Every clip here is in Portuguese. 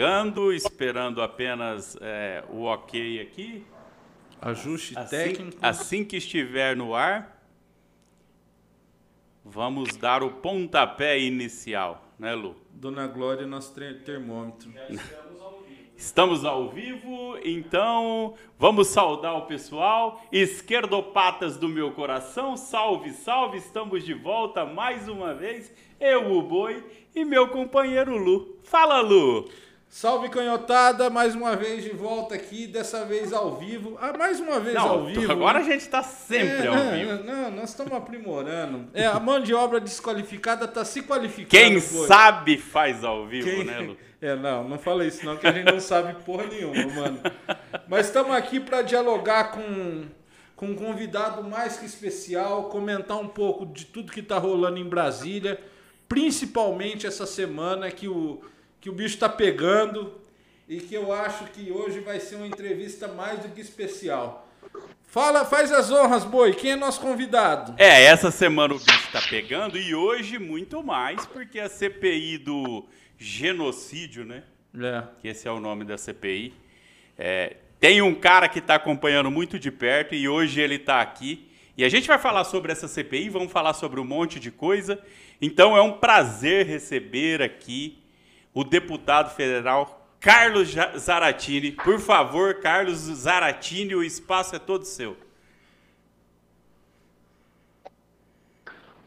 Chegando, esperando apenas é, o ok aqui. Ajuste assim, técnico. Assim que estiver no ar, vamos dar o pontapé inicial, né, Lu? Dona Glória, nosso termômetro. Estamos ao vivo, então vamos saudar o pessoal. Esquerdopatas do meu coração, salve, salve! Estamos de volta mais uma vez. Eu, o Boi, e meu companheiro Lu. Fala, Lu! Salve canhotada, mais uma vez de volta aqui, dessa vez ao vivo. Ah, mais uma vez não, ao vivo. Agora a gente está sempre é, ao vivo. Não, nós estamos aprimorando. É, a mão de obra desqualificada está se qualificando. Quem sabe faz ao vivo, Quem... né, Lu? É, não, não fala isso não, que a gente não sabe porra nenhuma, mano. Mas estamos aqui para dialogar com, com um convidado mais que especial, comentar um pouco de tudo que está rolando em Brasília, principalmente essa semana que o que o bicho está pegando e que eu acho que hoje vai ser uma entrevista mais do que especial. Fala, faz as honras, boi. Quem é nosso convidado? É, essa semana o bicho está pegando e hoje muito mais, porque a CPI do genocídio, né? É. Que esse é o nome da CPI. É, tem um cara que está acompanhando muito de perto e hoje ele está aqui. E a gente vai falar sobre essa CPI, vamos falar sobre um monte de coisa. Então é um prazer receber aqui o deputado federal Carlos Zaratini. Por favor, Carlos Zaratini, o espaço é todo seu.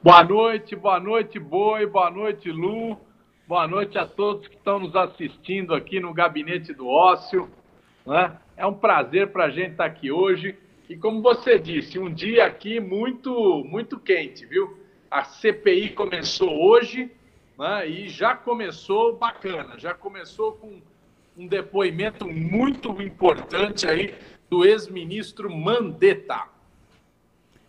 Boa noite, boa noite, Boi, boa noite, Lu. Boa noite a todos que estão nos assistindo aqui no Gabinete do Ócio. Né? É um prazer para a gente estar aqui hoje. E como você disse, um dia aqui muito, muito quente, viu? A CPI começou hoje né? e já começou bacana, já começou com um depoimento muito importante aí do ex-ministro Mandetta.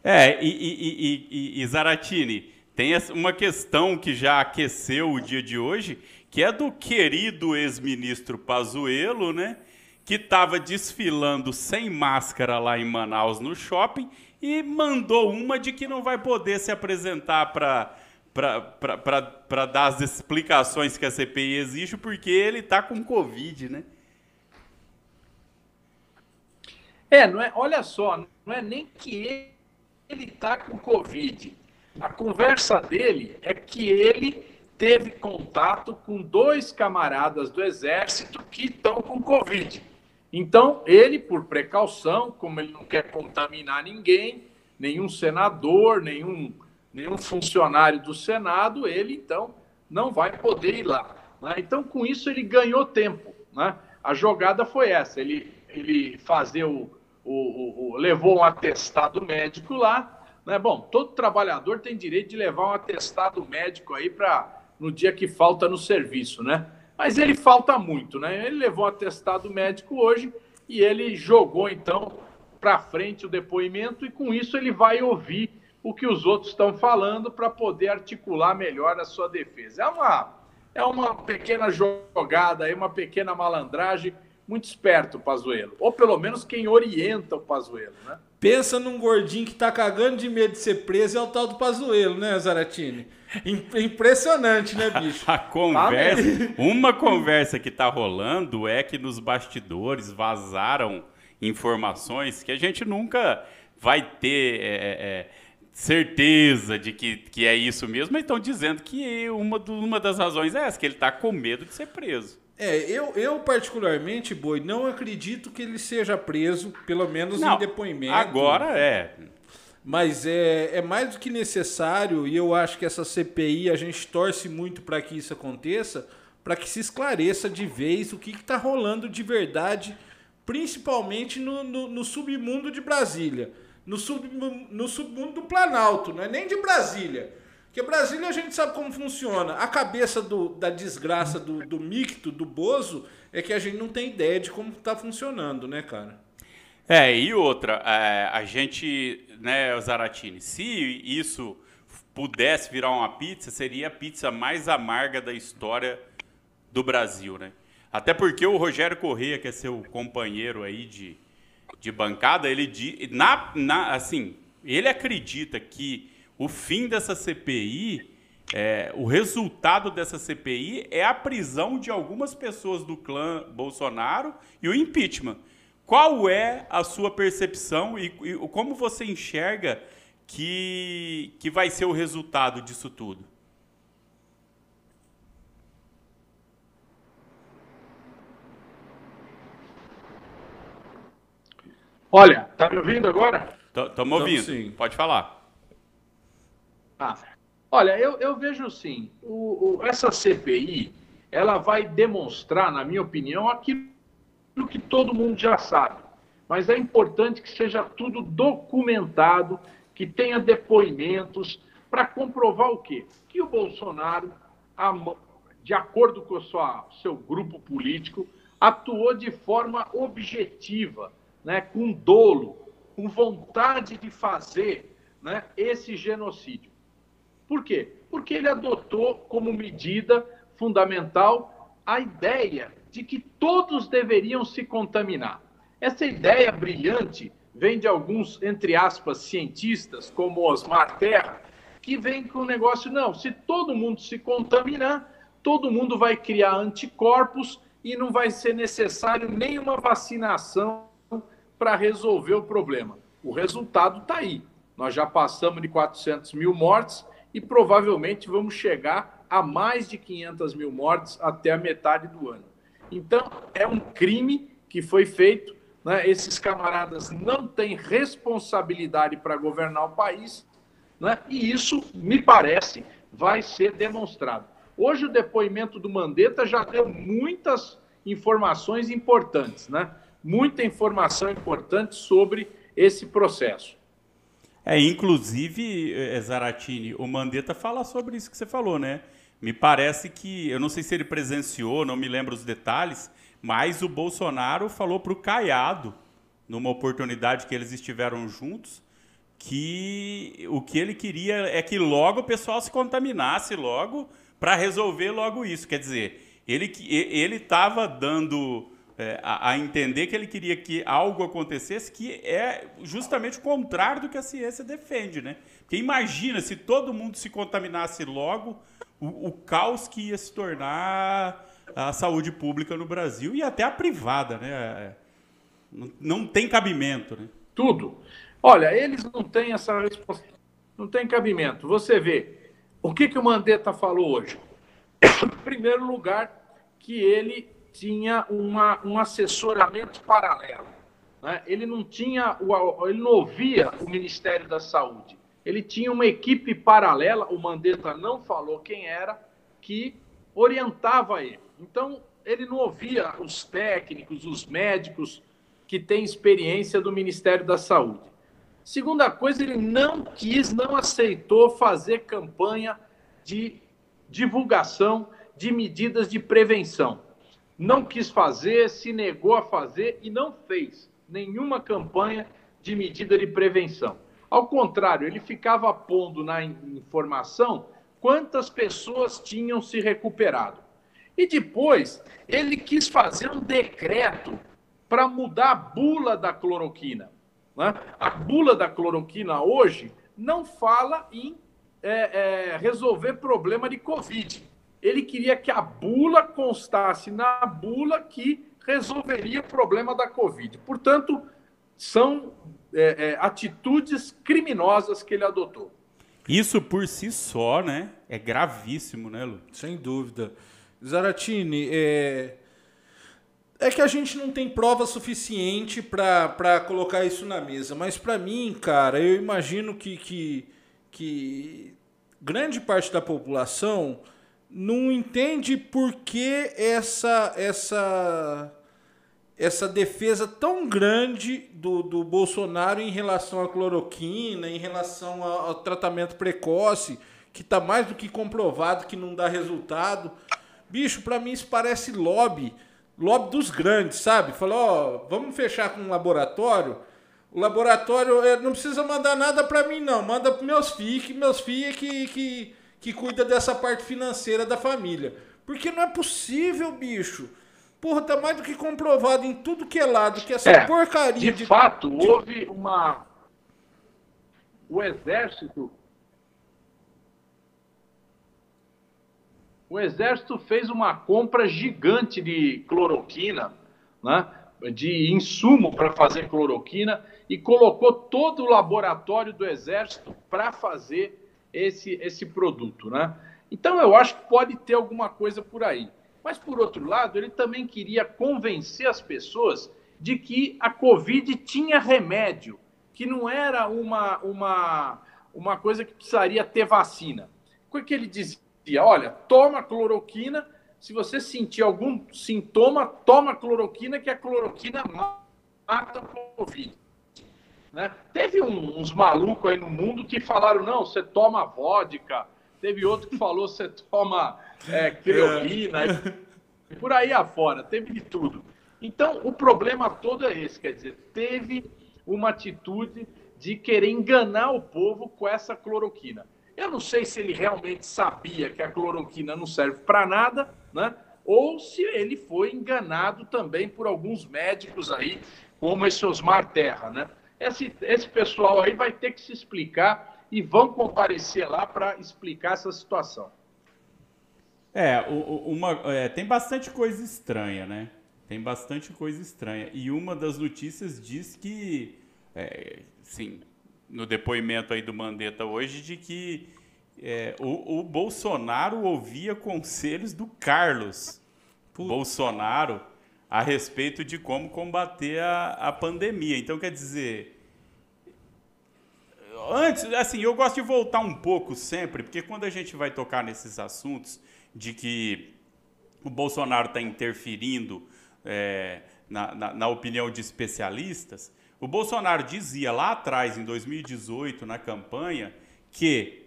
É, e, e, e, e, Zaratini, tem uma questão que já aqueceu o dia de hoje, que é do querido ex-ministro Pazuello, né? Que estava desfilando sem máscara lá em Manaus no shopping e mandou uma de que não vai poder se apresentar para para dar as explicações que a CPI exige, porque ele está com Covid, né? É, não é, olha só, não é nem que ele está com Covid. A conversa dele é que ele teve contato com dois camaradas do Exército que estão com Covid. Então, ele, por precaução, como ele não quer contaminar ninguém, nenhum senador, nenhum nenhum funcionário do Senado, ele então não vai poder ir lá. Né? Então, com isso, ele ganhou tempo. Né? A jogada foi essa: ele, ele fazer o, o, o, levou um atestado médico lá. Né? Bom, todo trabalhador tem direito de levar um atestado médico aí para no dia que falta no serviço, né? Mas ele falta muito, né? Ele levou um atestado médico hoje e ele jogou então para frente o depoimento e com isso ele vai ouvir o que os outros estão falando para poder articular melhor a sua defesa. É uma, é uma pequena jogada, é uma pequena malandragem, muito esperto o Pazuello. Ou pelo menos quem orienta o Pazuello, né? Pensa num gordinho que tá cagando de medo de ser preso, é o tal do Pazuello, né, Zaratini? Impressionante, né, bicho? A conversa, uma conversa que tá rolando é que nos bastidores vazaram informações que a gente nunca vai ter... É, é, certeza de que, que é isso mesmo, mas estão dizendo que uma, uma das razões é essa, que ele está com medo de ser preso. É, eu, eu particularmente, Boi, não acredito que ele seja preso, pelo menos não, em depoimento. Agora é. Mas é, é mais do que necessário, e eu acho que essa CPI, a gente torce muito para que isso aconteça, para que se esclareça de vez o que está rolando de verdade, principalmente no, no, no submundo de Brasília no, sub, no submundo do Planalto, não é nem de Brasília. Porque Brasília a gente sabe como funciona. A cabeça do, da desgraça do, do micto, do Bozo, é que a gente não tem ideia de como está funcionando, né, cara? É, e outra, é, a gente, né, Zaratini, se isso pudesse virar uma pizza, seria a pizza mais amarga da história do Brasil, né? Até porque o Rogério Corrêa, que é seu companheiro aí de, de bancada, ele na, na, assim, ele acredita que o fim dessa CPI é, o resultado dessa CPI é a prisão de algumas pessoas do clã Bolsonaro e o impeachment. Qual é a sua percepção e, e como você enxerga que, que vai ser o resultado disso tudo? Olha, tá me ouvindo agora? Estamos ouvindo, sim. pode falar. Ah, olha, eu, eu vejo assim, o, o, essa CPI, ela vai demonstrar, na minha opinião, aquilo que todo mundo já sabe. Mas é importante que seja tudo documentado, que tenha depoimentos, para comprovar o quê? Que o Bolsonaro, de acordo com o seu grupo político, atuou de forma objetiva né, com dolo, com vontade de fazer né, esse genocídio. Por quê? Porque ele adotou como medida fundamental a ideia de que todos deveriam se contaminar. Essa ideia brilhante vem de alguns, entre aspas, cientistas, como Osmar Terra, que vem com o negócio, não, se todo mundo se contaminar, todo mundo vai criar anticorpos e não vai ser necessário nenhuma vacinação para resolver o problema. O resultado está aí. Nós já passamos de 400 mil mortes e provavelmente vamos chegar a mais de 500 mil mortes até a metade do ano. Então, é um crime que foi feito. Né? Esses camaradas não têm responsabilidade para governar o país, né? e isso, me parece, vai ser demonstrado. Hoje, o depoimento do Mandetta já deu muitas informações importantes. Né? Muita informação importante sobre esse processo. É, inclusive, eh, Zaratini, o Mandetta fala sobre isso que você falou, né? Me parece que, eu não sei se ele presenciou, não me lembro os detalhes, mas o Bolsonaro falou para o Caiado, numa oportunidade que eles estiveram juntos, que o que ele queria é que logo o pessoal se contaminasse logo para resolver logo isso. Quer dizer, ele ele estava dando é, a, a, entender que ele queria que algo acontecesse que é justamente o contrário do que a ciência defende, né? Porque imagina se todo mundo se contaminasse logo, o, o caos que ia se tornar a saúde pública no Brasil e até a privada, né? Não, não tem cabimento, né? Tudo. Olha, eles não têm essa resposta, não tem cabimento. Você vê, o que, que o Mandetta falou hoje? Em primeiro lugar, que ele tinha uma, um assessoramento paralelo. Né? Ele não tinha, ele não ouvia o Ministério da Saúde. Ele tinha uma equipe paralela, o Mandetta não falou quem era, que orientava ele. Então, ele não ouvia os técnicos, os médicos que têm experiência do Ministério da Saúde. Segunda coisa, ele não quis, não aceitou fazer campanha de divulgação de medidas de prevenção não quis fazer, se negou a fazer e não fez nenhuma campanha de medida de prevenção. Ao contrário, ele ficava pondo na informação quantas pessoas tinham se recuperado. E depois, ele quis fazer um decreto para mudar a bula da cloroquina. Né? A bula da cloroquina hoje não fala em é, é, resolver problema de Covid ele queria que a bula constasse na bula que resolveria o problema da Covid. Portanto, são é, é, atitudes criminosas que ele adotou. Isso por si só, né? É gravíssimo, né, Lu? Sem dúvida. Zaratini, é, é que a gente não tem prova suficiente para colocar isso na mesa. Mas para mim, cara, eu imagino que, que, que grande parte da população não entende por que essa essa essa defesa tão grande do, do Bolsonaro em relação à cloroquina, em relação ao, ao tratamento precoce, que está mais do que comprovado que não dá resultado. Bicho, para mim isso parece lobby, lobby dos grandes, sabe? Falou, vamos fechar com um laboratório. O laboratório é, não precisa mandar nada para mim não, manda para meus filhos, que meus filhos é que, que que cuida dessa parte financeira da família. Porque não é possível, bicho. Porra, tá mais do que comprovado em tudo que é lado que essa é, porcaria de. De fato, de... houve uma. O exército. o Exército fez uma compra gigante de cloroquina, né? de insumo para fazer cloroquina e colocou todo o laboratório do Exército para fazer esse, esse produto. Né? Então eu acho que pode ter alguma coisa por aí. Mas, por outro lado, ele também queria convencer as pessoas de que a Covid tinha remédio, que não era uma, uma, uma coisa que precisaria ter vacina. O que ele dizia? Olha, toma cloroquina, se você sentir algum sintoma, toma cloroquina, que a cloroquina mata o Covid. Né? Teve um, uns malucos aí no mundo que falaram, não, você toma vodka. Teve outro que falou, você toma é, creolina. É. Por aí afora, teve de tudo. Então, o problema todo é esse, quer dizer, teve uma atitude de querer enganar o povo com essa cloroquina. Eu não sei se ele realmente sabia que a cloroquina não serve para nada, né? Ou se ele foi enganado também por alguns médicos aí, como esse Osmar Terra, né? Esse, esse pessoal aí vai ter que se explicar e vão comparecer lá para explicar essa situação. É, uma, é, tem bastante coisa estranha, né? Tem bastante coisa estranha. E uma das notícias diz que, é, sim, no depoimento aí do Mandetta hoje de que é, o, o, Bolsonaro ouvia conselhos do Carlos Puta. Bolsonaro a respeito de como combater a, a pandemia. Então, quer dizer, antes, assim, eu gosto de voltar um pouco sempre, porque quando a gente vai tocar nesses assuntos de que o Bolsonaro está interferindo é, na, na, na opinião de especialistas, o Bolsonaro dizia lá atrás, em 2018, na campanha, que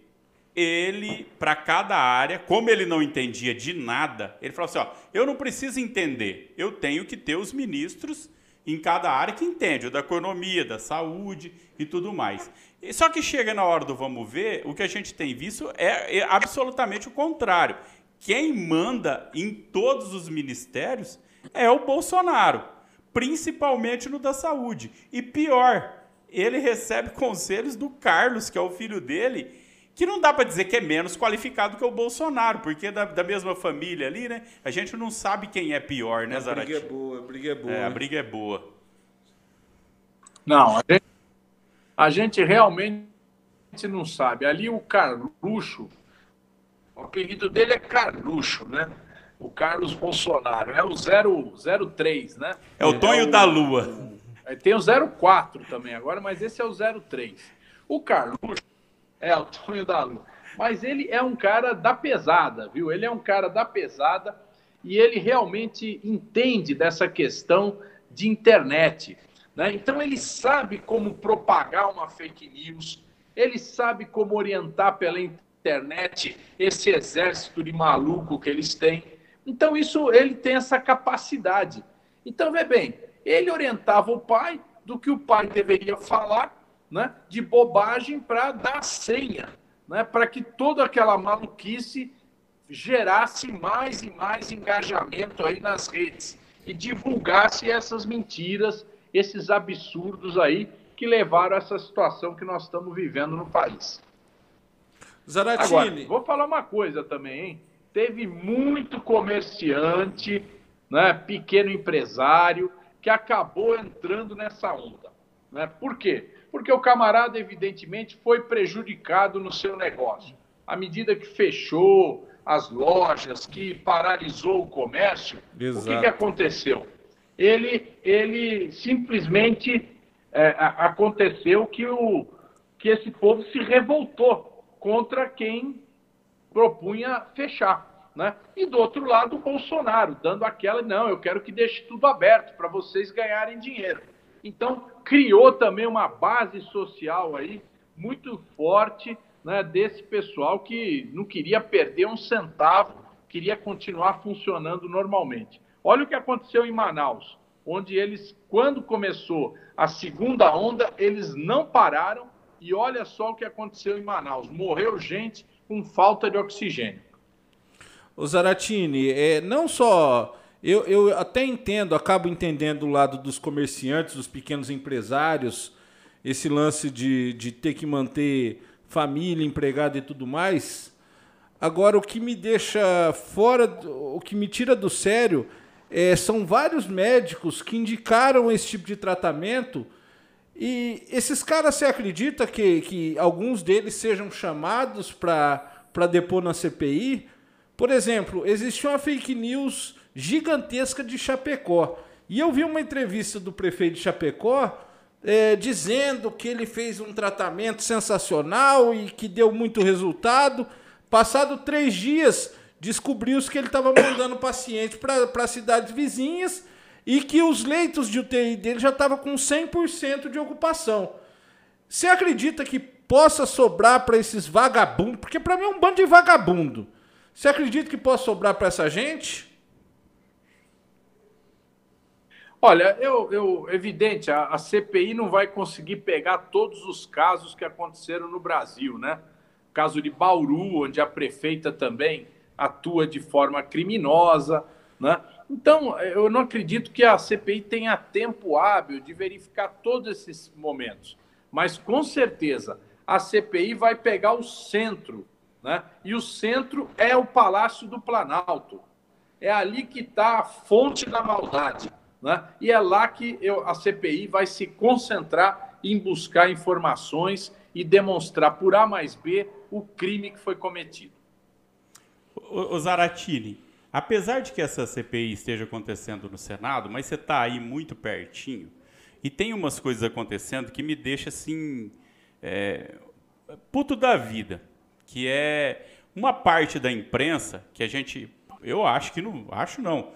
ele, para cada área, como ele não entendia de nada, ele falou assim: ó, eu não preciso entender, eu tenho que ter os ministros em cada área que entende, da economia, da saúde e tudo mais. Só que chega na hora do vamos ver, o que a gente tem visto é, é absolutamente o contrário. Quem manda em todos os ministérios é o Bolsonaro principalmente no da saúde. E pior, ele recebe conselhos do Carlos, que é o filho dele, que não dá para dizer que é menos qualificado que o Bolsonaro, porque é da, da mesma família ali, né? A gente não sabe quem é pior, né, Zarate? A briga é boa, a briga é boa. É, a briga é boa. Não, a gente, a gente realmente não sabe. Ali o Carluxo, o apelido dele é Carluxo, né? o Carlos Bolsonaro. É o 003, né? É o Tonho é o, da Lua. É, tem o 04 também agora, mas esse é o 03. O Carlos é o Tonho da Lua. Mas ele é um cara da pesada, viu? Ele é um cara da pesada e ele realmente entende dessa questão de internet. Né? Então ele sabe como propagar uma fake news, ele sabe como orientar pela internet esse exército de maluco que eles têm. Então, isso ele tem essa capacidade. Então, vê bem, ele orientava o pai do que o pai deveria falar, né, de bobagem para dar senha, né, para que toda aquela maluquice gerasse mais e mais engajamento aí nas redes e divulgasse essas mentiras, esses absurdos aí que levaram a essa situação que nós estamos vivendo no país. Zaratini. Agora, vou falar uma coisa também, hein? teve muito comerciante, né, pequeno empresário, que acabou entrando nessa onda. Né? Por quê? Porque o camarada, evidentemente, foi prejudicado no seu negócio. À medida que fechou as lojas, que paralisou o comércio, Exato. o que, que aconteceu? Ele, ele simplesmente é, aconteceu que, o, que esse povo se revoltou contra quem propunha fechar. Né? E do outro lado, o Bolsonaro, dando aquela, não, eu quero que deixe tudo aberto para vocês ganharem dinheiro. Então, criou também uma base social aí muito forte né, desse pessoal que não queria perder um centavo, queria continuar funcionando normalmente. Olha o que aconteceu em Manaus, onde eles, quando começou a segunda onda, eles não pararam e olha só o que aconteceu em Manaus. Morreu gente, com falta de oxigênio. O Zaratini, é, não só. Eu, eu até entendo, acabo entendendo do lado dos comerciantes, dos pequenos empresários, esse lance de, de ter que manter família, empregado e tudo mais. Agora, o que me deixa fora, o que me tira do sério, é, são vários médicos que indicaram esse tipo de tratamento. E esses caras, você acredita que, que alguns deles sejam chamados para depor na CPI? Por exemplo, existe uma fake news gigantesca de Chapecó. E eu vi uma entrevista do prefeito de Chapecó é, dizendo que ele fez um tratamento sensacional e que deu muito resultado. Passado três dias, descobriu-se que ele estava mandando paciente para cidades vizinhas e que os leitos de UTI dele já estavam com 100% de ocupação. Você acredita que possa sobrar para esses vagabundos? Porque para mim é um bando de vagabundo. Você acredita que possa sobrar para essa gente? Olha, eu, eu evidente, a, a, CPI não vai conseguir pegar todos os casos que aconteceram no Brasil, né? Caso de Bauru, onde a prefeita também atua de forma criminosa, né? Então, eu não acredito que a CPI tenha tempo hábil de verificar todos esses momentos. Mas, com certeza, a CPI vai pegar o centro, né? E o centro é o Palácio do Planalto. É ali que está a fonte da maldade. Né? E é lá que eu, a CPI vai se concentrar em buscar informações e demonstrar por A mais B o crime que foi cometido. O, Zaratini, apesar de que essa CPI esteja acontecendo no Senado, mas você está aí muito pertinho e tem umas coisas acontecendo que me deixa assim é, puto da vida, que é uma parte da imprensa que a gente, eu acho que não, acho não,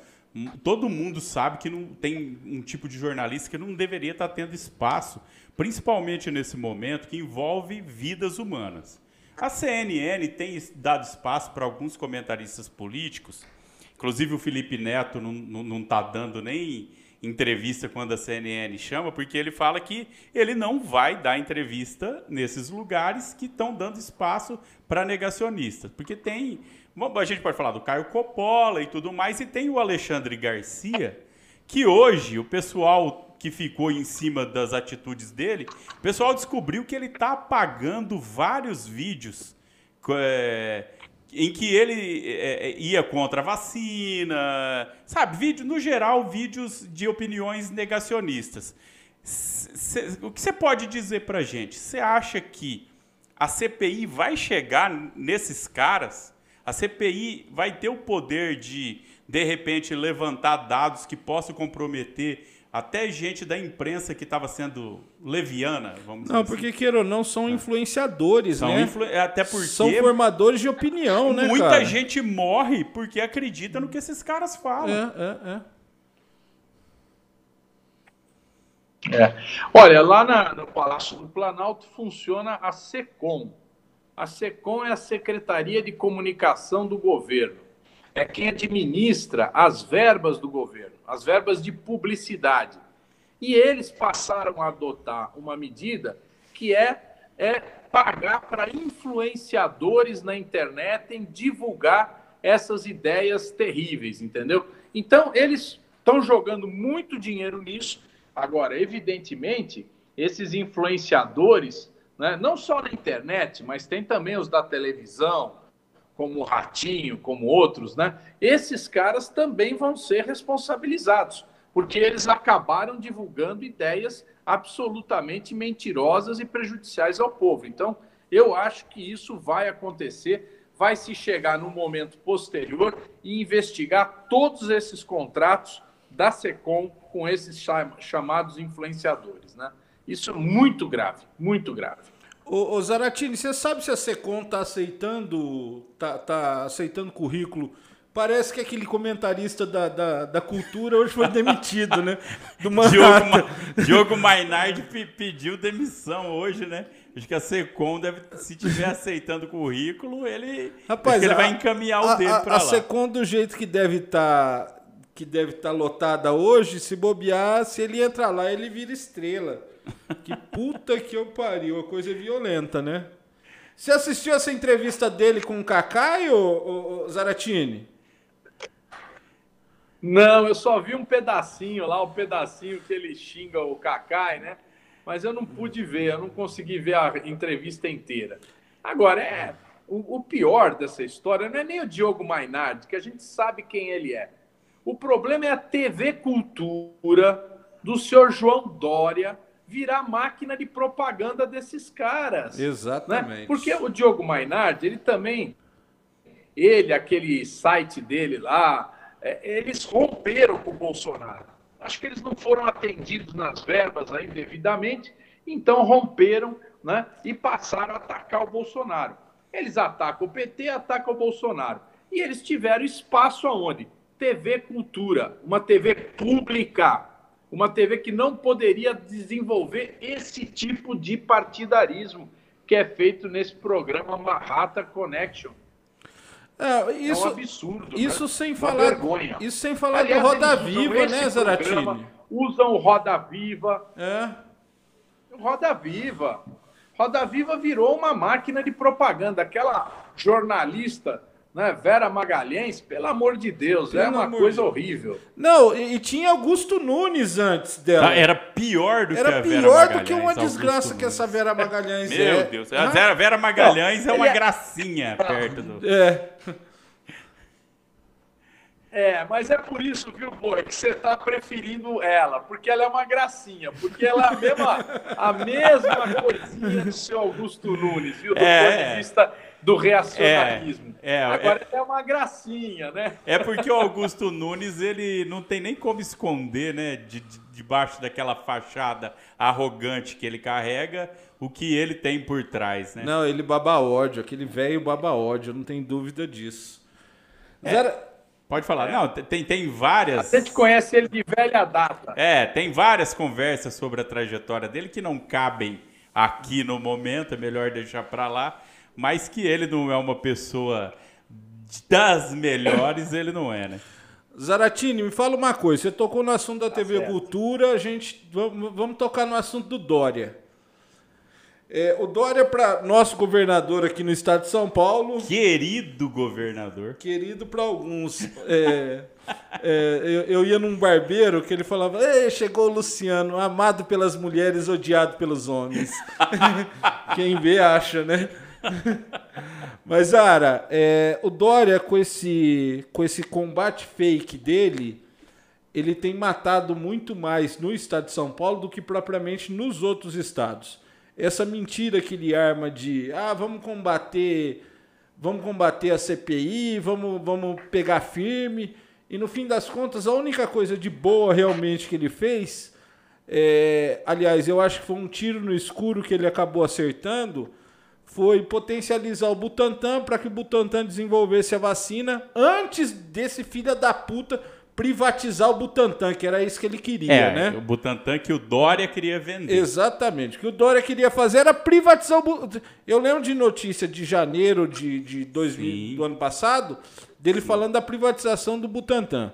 todo mundo sabe que não tem um tipo de jornalista que não deveria estar tendo espaço, principalmente nesse momento que envolve vidas humanas. A CNN tem dado espaço para alguns comentaristas políticos, inclusive o Felipe Neto não está dando nem entrevista quando a CNN chama, porque ele fala que ele não vai dar entrevista nesses lugares que estão dando espaço para negacionistas, porque tem a gente pode falar do Caio Coppola e tudo mais, e tem o Alexandre Garcia, que hoje o pessoal que ficou em cima das atitudes dele, o pessoal descobriu que ele está apagando vários vídeos é, em que ele é, ia contra a vacina, sabe? Vídeo, no geral, vídeos de opiniões negacionistas. O que você pode dizer para gente? Você acha que a CPI vai chegar nesses caras? A CPI vai ter o poder de, de repente, levantar dados que possam comprometer até gente da imprensa que estava sendo leviana, vamos dizer Não, porque assim. queira ou não, são é. influenciadores, são né? Influ... Até porque são formadores de opinião, né, Muita cara? gente morre porque acredita no que esses caras falam. É, é, é. é. Olha, lá na, no Palácio do Planalto funciona a SECOM, a SECOM é a Secretaria de Comunicação do Governo. É quem administra as verbas do governo, as verbas de publicidade. E eles passaram a adotar uma medida que é, é pagar para influenciadores na internet em divulgar essas ideias terríveis, entendeu? Então, eles estão jogando muito dinheiro nisso. Agora, evidentemente, esses influenciadores né? não só na internet, mas tem também os da televisão, como o Ratinho, como outros, né? Esses caras também vão ser responsabilizados, porque eles acabaram divulgando ideias absolutamente mentirosas e prejudiciais ao povo. Então, eu acho que isso vai acontecer, vai se chegar no momento posterior e investigar todos esses contratos da SECOM com esses chamados influenciadores, né? Isso é muito grave, muito grave. Ô, ô Zaratini, você sabe se a Secom tá aceitando, tá, tá aceitando currículo? Parece que aquele comentarista da, da, da cultura hoje foi demitido, né? Do Diogo, Ma Diogo Mainardi pediu demissão hoje, né? Acho que a Secom deve, se tiver aceitando currículo, ele, Rapaz, ele a, vai encaminhar o dele para lá. A Secom, do jeito que deve estar tá, que deve estar tá lotada hoje, se bobear, se ele entrar lá, ele vira estrela. Que puta que eu pariu, a coisa é violenta, né? Você assistiu essa entrevista dele com o Kakai, ou, Zaratini? Não, eu só vi um pedacinho lá, um pedacinho que ele xinga o Kakai, né? Mas eu não pude ver, eu não consegui ver a entrevista inteira. Agora, é, o, o, pior dessa história não é nem o Diogo Mainardi, que a gente sabe quem ele é. O problema é a TV Cultura do senhor João Dória virar máquina de propaganda desses caras. Né? Exatamente. Né? Porque o Diogo Mainardi, ele também, ele, aquele site dele lá, é, eles romperam com o Bolsonaro. Acho que eles não foram atendidos nas verbas aí devidamente, então romperam né, e passaram a atacar o Bolsonaro. Eles atacam o PT, atacam o Bolsonaro. E eles tiveram espaço aonde? TV Cultura, uma TV pública, uma TV que não poderia desenvolver esse tipo de partidarismo que é feito nesse programa Mahata Connection. É, isso, é um absurdo. Isso né? sem falar, vergonha. Isso sem falar Aliás, do Roda Viva, né, Zaratini? Usam o Roda Viva. É. Roda Viva. Roda Viva virou uma máquina de propaganda. Aquela jornalista né? Vera Magalhães, pelo amor de Deus, é pelo é uma coisa de... horrível. Não, e, e, tinha Augusto Nunes antes dela. Ah, era pior do era que a Vera Magalhães. Era pior do que uma desgraça que essa Vera Magalhães Meu é. Meu Deus, a Vera, Vera Magalhães Não, é uma é... gracinha perto do... É. É, mas é por isso, viu, Boi, que você está preferindo ela, porque ela é uma gracinha, porque ela é a mesma, a mesma coisinha do seu Augusto Nunes, viu? Do é, ponto de vista do reacionarismo. É, é, Agora é, é uma gracinha, né? É porque o Augusto Nunes, ele não tem nem como esconder, né, de, de, debaixo daquela fachada arrogante que ele carrega, o que ele tem por trás, né? Não, ele baba ódio, aquele velho baba ódio, não tem dúvida disso. É. Zero... Pode falar. É. Não, tem, tem várias. A gente conhece ele de velha data. É, tem várias conversas sobre a trajetória dele que não cabem aqui no momento, é melhor deixar para lá. Mas que ele não é uma pessoa das melhores, ele não é, né? Zaratini, me fala uma coisa. Você tocou no assunto da tá TV certo. Cultura, a gente vamos, vamos tocar no assunto do Dória. É, o Dória, para nosso governador aqui no estado de São Paulo. Querido governador. Querido para alguns. É, é, eu, eu, ia num barbeiro que ele falava: chegou o Luciano, amado pelas mulheres, odiado pelos homens. Quem vê, acha, né? Mas, Ara, é, o Dória, com esse, com esse combate fake dele, ele tem matado muito mais no estado de São Paulo do que propriamente nos outros estados essa mentira que ele arma de ah, vamos combater, vamos combater a CPI, vamos, vamos pegar firme. E no fim das contas, a única coisa de boa realmente que ele fez, é, aliás, eu acho que foi um tiro no escuro que ele acabou acertando, foi potencializar o Butantan para que o Butantan desenvolvesse a vacina antes desse filho da puta privatizar o Butantan, que era isso que ele queria, é, né? O Butantan que o Dória queria vender. Exatamente. O que o Dória queria fazer era privatizar o Butantan. Eu lembro de notícia de janeiro de, de 2000, do ano passado, dele Sim. falando da privatização do Butantan.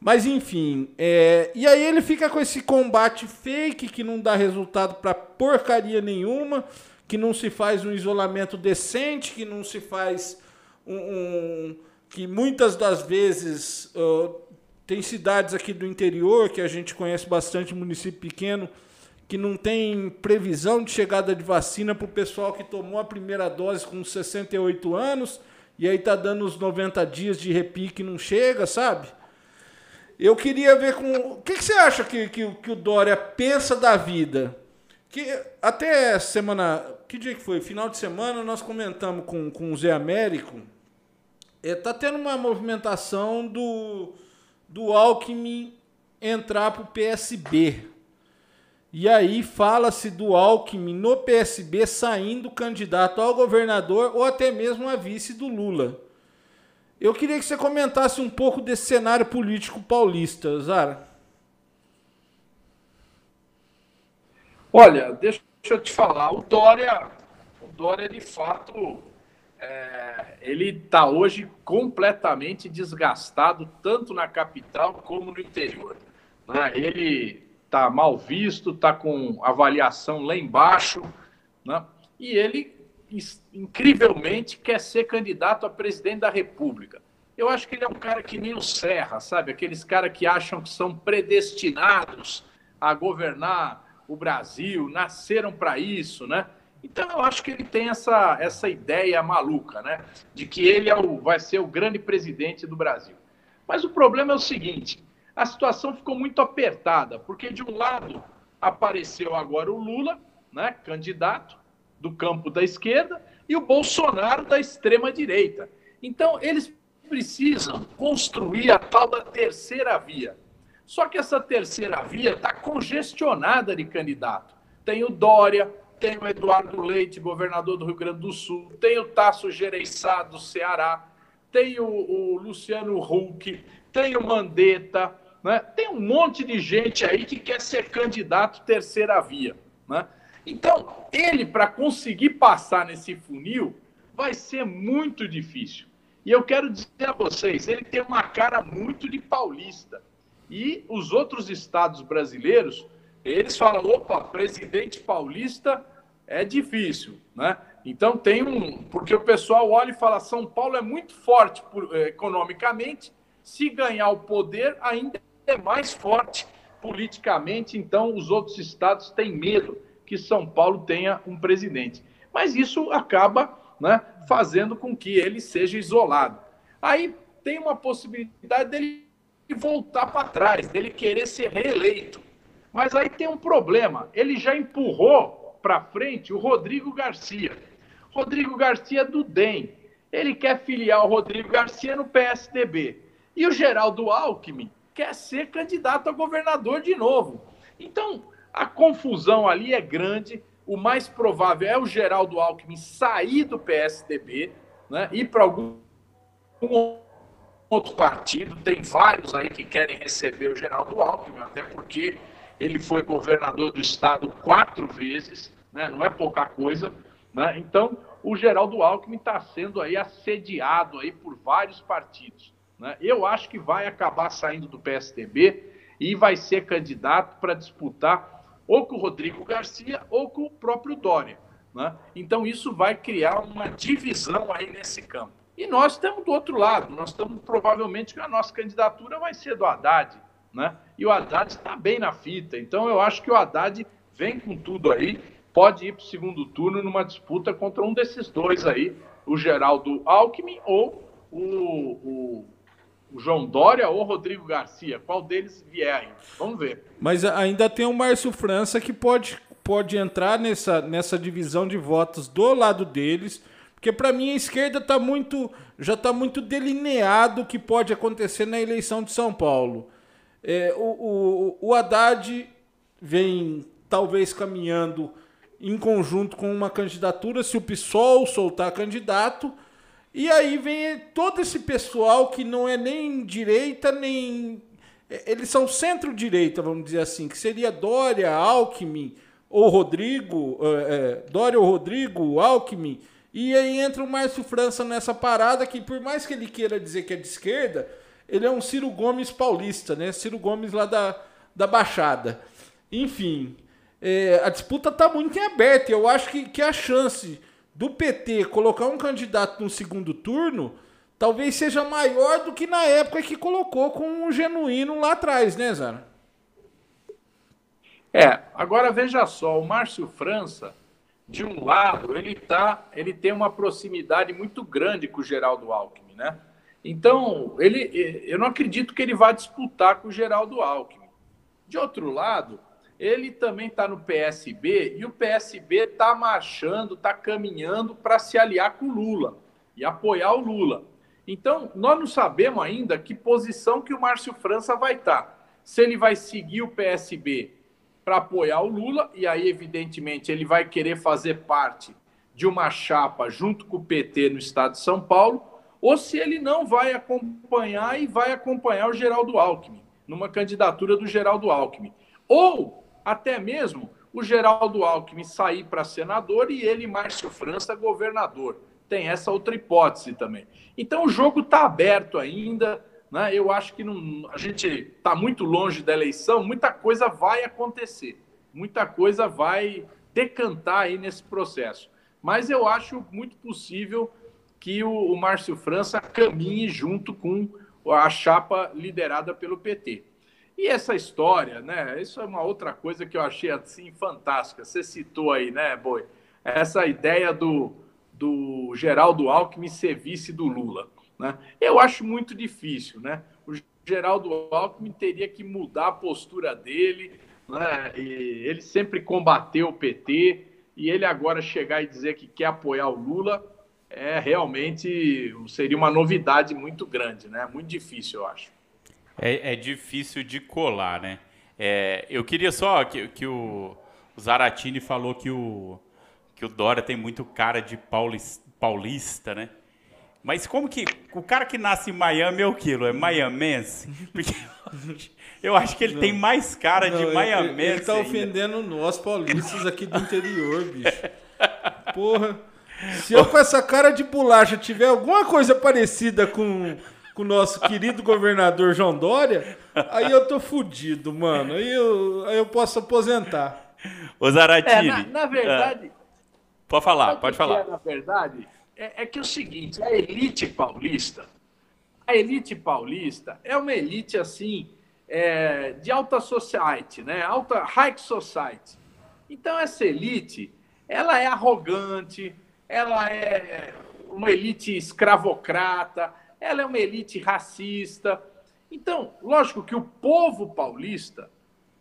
Mas enfim, é... e aí ele fica com esse combate fake que não dá resultado para porcaria nenhuma, que não se faz um isolamento decente, que não se faz um, um que muitas das vezes uh, tem cidades aqui do interior, que a gente conhece bastante, município pequeno, que não tem previsão de chegada de vacina para o pessoal que tomou a primeira dose com 68 anos e aí tá dando os 90 dias de repique e não chega, sabe? Eu queria ver com. O que, que você acha que, que, que, o Dória pensa da vida? Que até semana. Que dia que foi? Final de semana nós comentamos com, com o Zé Américo. É, tá tendo uma movimentação do do Alckmin entrar para o PSB. E aí fala-se do Alckmin no PSB saindo candidato ao governador ou até mesmo a vice do Lula. Eu queria que você comentasse um pouco desse cenário político paulista, Zara. Olha, deixa eu te falar, o Dória, o Dória de fato é, ele está hoje completamente desgastado, tanto na capital como no interior. Né? Ele está mal visto, está com avaliação lá embaixo, né? e ele, incrivelmente, quer ser candidato a presidente da República. Eu acho que ele é um cara que nem o Serra, sabe? Aqueles caras que acham que são predestinados a governar o Brasil, nasceram para isso, né? Então eu acho que ele tem essa, essa ideia maluca, né? De que ele é o, vai ser o grande presidente do Brasil. Mas o problema é o seguinte: a situação ficou muito apertada, porque de um lado apareceu agora o Lula, né, candidato do campo da esquerda, e o Bolsonaro da extrema direita. Então eles precisam construir a tal da terceira via. Só que essa terceira via está congestionada de candidato. Tem o Dória, tem o Eduardo Leite, governador do Rio Grande do Sul, tem o Tasso Gereissá, do Ceará, tem o, o Luciano Huck, tem o Mandetta, né? tem um monte de gente aí que quer ser candidato terceira via. Né? Então, ele, para conseguir passar nesse funil, vai ser muito difícil. E eu quero dizer a vocês, ele tem uma cara muito de paulista. E os outros estados brasileiros eles falam, opa, presidente paulista é difícil, né? Então tem um, porque o pessoal olha e fala, São Paulo é muito forte por, eh, economicamente, se ganhar o poder ainda é mais forte politicamente, então os outros estados têm medo que São Paulo tenha um presidente. Mas isso acaba né, fazendo com que ele seja isolado. Aí tem uma possibilidade dele voltar para trás, dele querer ser reeleito. Mas aí tem um problema. Ele já empurrou para frente o Rodrigo Garcia. Rodrigo Garcia do DEM. Ele quer filiar o Rodrigo Garcia no PSDB. E o Geraldo Alckmin quer ser candidato a governador de novo. Então, a confusão ali é grande. O mais provável é o Geraldo Alckmin sair do PSDB, né, ir para algum outro partido. Tem vários aí que querem receber o Geraldo Alckmin, até porque ele foi governador do estado quatro vezes, né? não é pouca coisa. Né? Então, o Geraldo Alckmin está sendo aí assediado aí por vários partidos. Né? Eu acho que vai acabar saindo do PSDB e vai ser candidato para disputar ou com o Rodrigo Garcia ou com o próprio Dória. Né? Então, isso vai criar uma divisão aí nesse campo. E nós estamos do outro lado, nós estamos provavelmente que a nossa candidatura vai ser do Haddad né? E o Haddad está bem na fita. Então eu acho que o Haddad vem com tudo aí, pode ir para o segundo turno numa disputa contra um desses dois aí, o Geraldo Alckmin ou o, o, o João Dória ou o Rodrigo Garcia. Qual deles vier aí? Vamos ver. Mas ainda tem o Márcio França que pode, pode entrar nessa, nessa divisão de votos do lado deles. Porque para mim a esquerda tá muito, já está muito delineado o que pode acontecer na eleição de São Paulo. É, o, o, o Haddad vem talvez caminhando em conjunto com uma candidatura, se o PSOL soltar candidato. E aí vem todo esse pessoal que não é nem direita, nem. É, eles são centro-direita, vamos dizer assim, que seria Dória, Alckmin ou Rodrigo, é, é, Dória ou Rodrigo, Alckmin. E aí entra o Márcio França nessa parada que, por mais que ele queira dizer que é de esquerda, ele é um Ciro Gomes paulista, né? Ciro Gomes lá da, da Baixada. Enfim, é, a disputa está muito em aberto. Eu acho que, que a chance do PT colocar um candidato no segundo turno talvez seja maior do que na época que colocou com o Genuíno lá atrás, né, Zara? É, agora veja só, o Márcio França, de um lado, ele tá, ele tem uma proximidade muito grande com o Geraldo Alckmin, né? Então, ele, eu não acredito que ele vá disputar com o Geraldo Alckmin. De outro lado, ele também está no PSB e o PSB está marchando, está caminhando para se aliar com o Lula e apoiar o Lula. Então, nós não sabemos ainda que posição que o Márcio França vai estar. Tá. Se ele vai seguir o PSB para apoiar o Lula, e aí, evidentemente, ele vai querer fazer parte de uma chapa junto com o PT no estado de São Paulo, ou se ele não vai acompanhar e vai acompanhar o Geraldo Alckmin, numa candidatura do Geraldo Alckmin. Ou até mesmo o Geraldo Alckmin sair para senador e ele, Márcio França, governador. Tem essa outra hipótese também. Então o jogo está aberto ainda. Né? Eu acho que não, a gente está muito longe da eleição, muita coisa vai acontecer, muita coisa vai decantar aí nesse processo. Mas eu acho muito possível que o, o Márcio França caminhe junto com a chapa liderada pelo PT. E essa história, né? Isso é uma outra coisa que eu achei assim fantástica. Você citou aí, né, Boi? essa ideia do, do Geraldo Alckmin ser vice do Lula. Né? Eu acho muito difícil. Né? O Geraldo Alckmin teria que mudar a postura dele. Né? ele sempre combateu o PT e ele agora chegar e dizer que quer apoiar o Lula é realmente seria uma novidade muito grande, né? Muito difícil, eu acho. É, é difícil de colar, né? É, eu queria só que, que o, o Zaratini falou que o, que o Dória tem muito cara de paulista, paulista, né? Mas como que o cara que nasce em Miami é o quilo? É miamense? Porque eu acho que ele não, tem mais cara não, de miamense. Ele, ele tá ainda. ofendendo nós paulistas aqui do interior, bicho. Porra. Se eu com essa cara de bolacha tiver alguma coisa parecida com, com o nosso querido governador João Dória, aí eu tô fudido, mano. Aí eu, aí eu posso aposentar. Ô Zaratini. É, na, na verdade, Pode falar, pode falar. É, na verdade, é, é que é o seguinte, a elite paulista, a elite paulista é uma elite assim é, de alta society, né? Alta high society. Então essa elite, ela é arrogante, ela é uma elite escravocrata, ela é uma elite racista. Então, lógico que o povo paulista,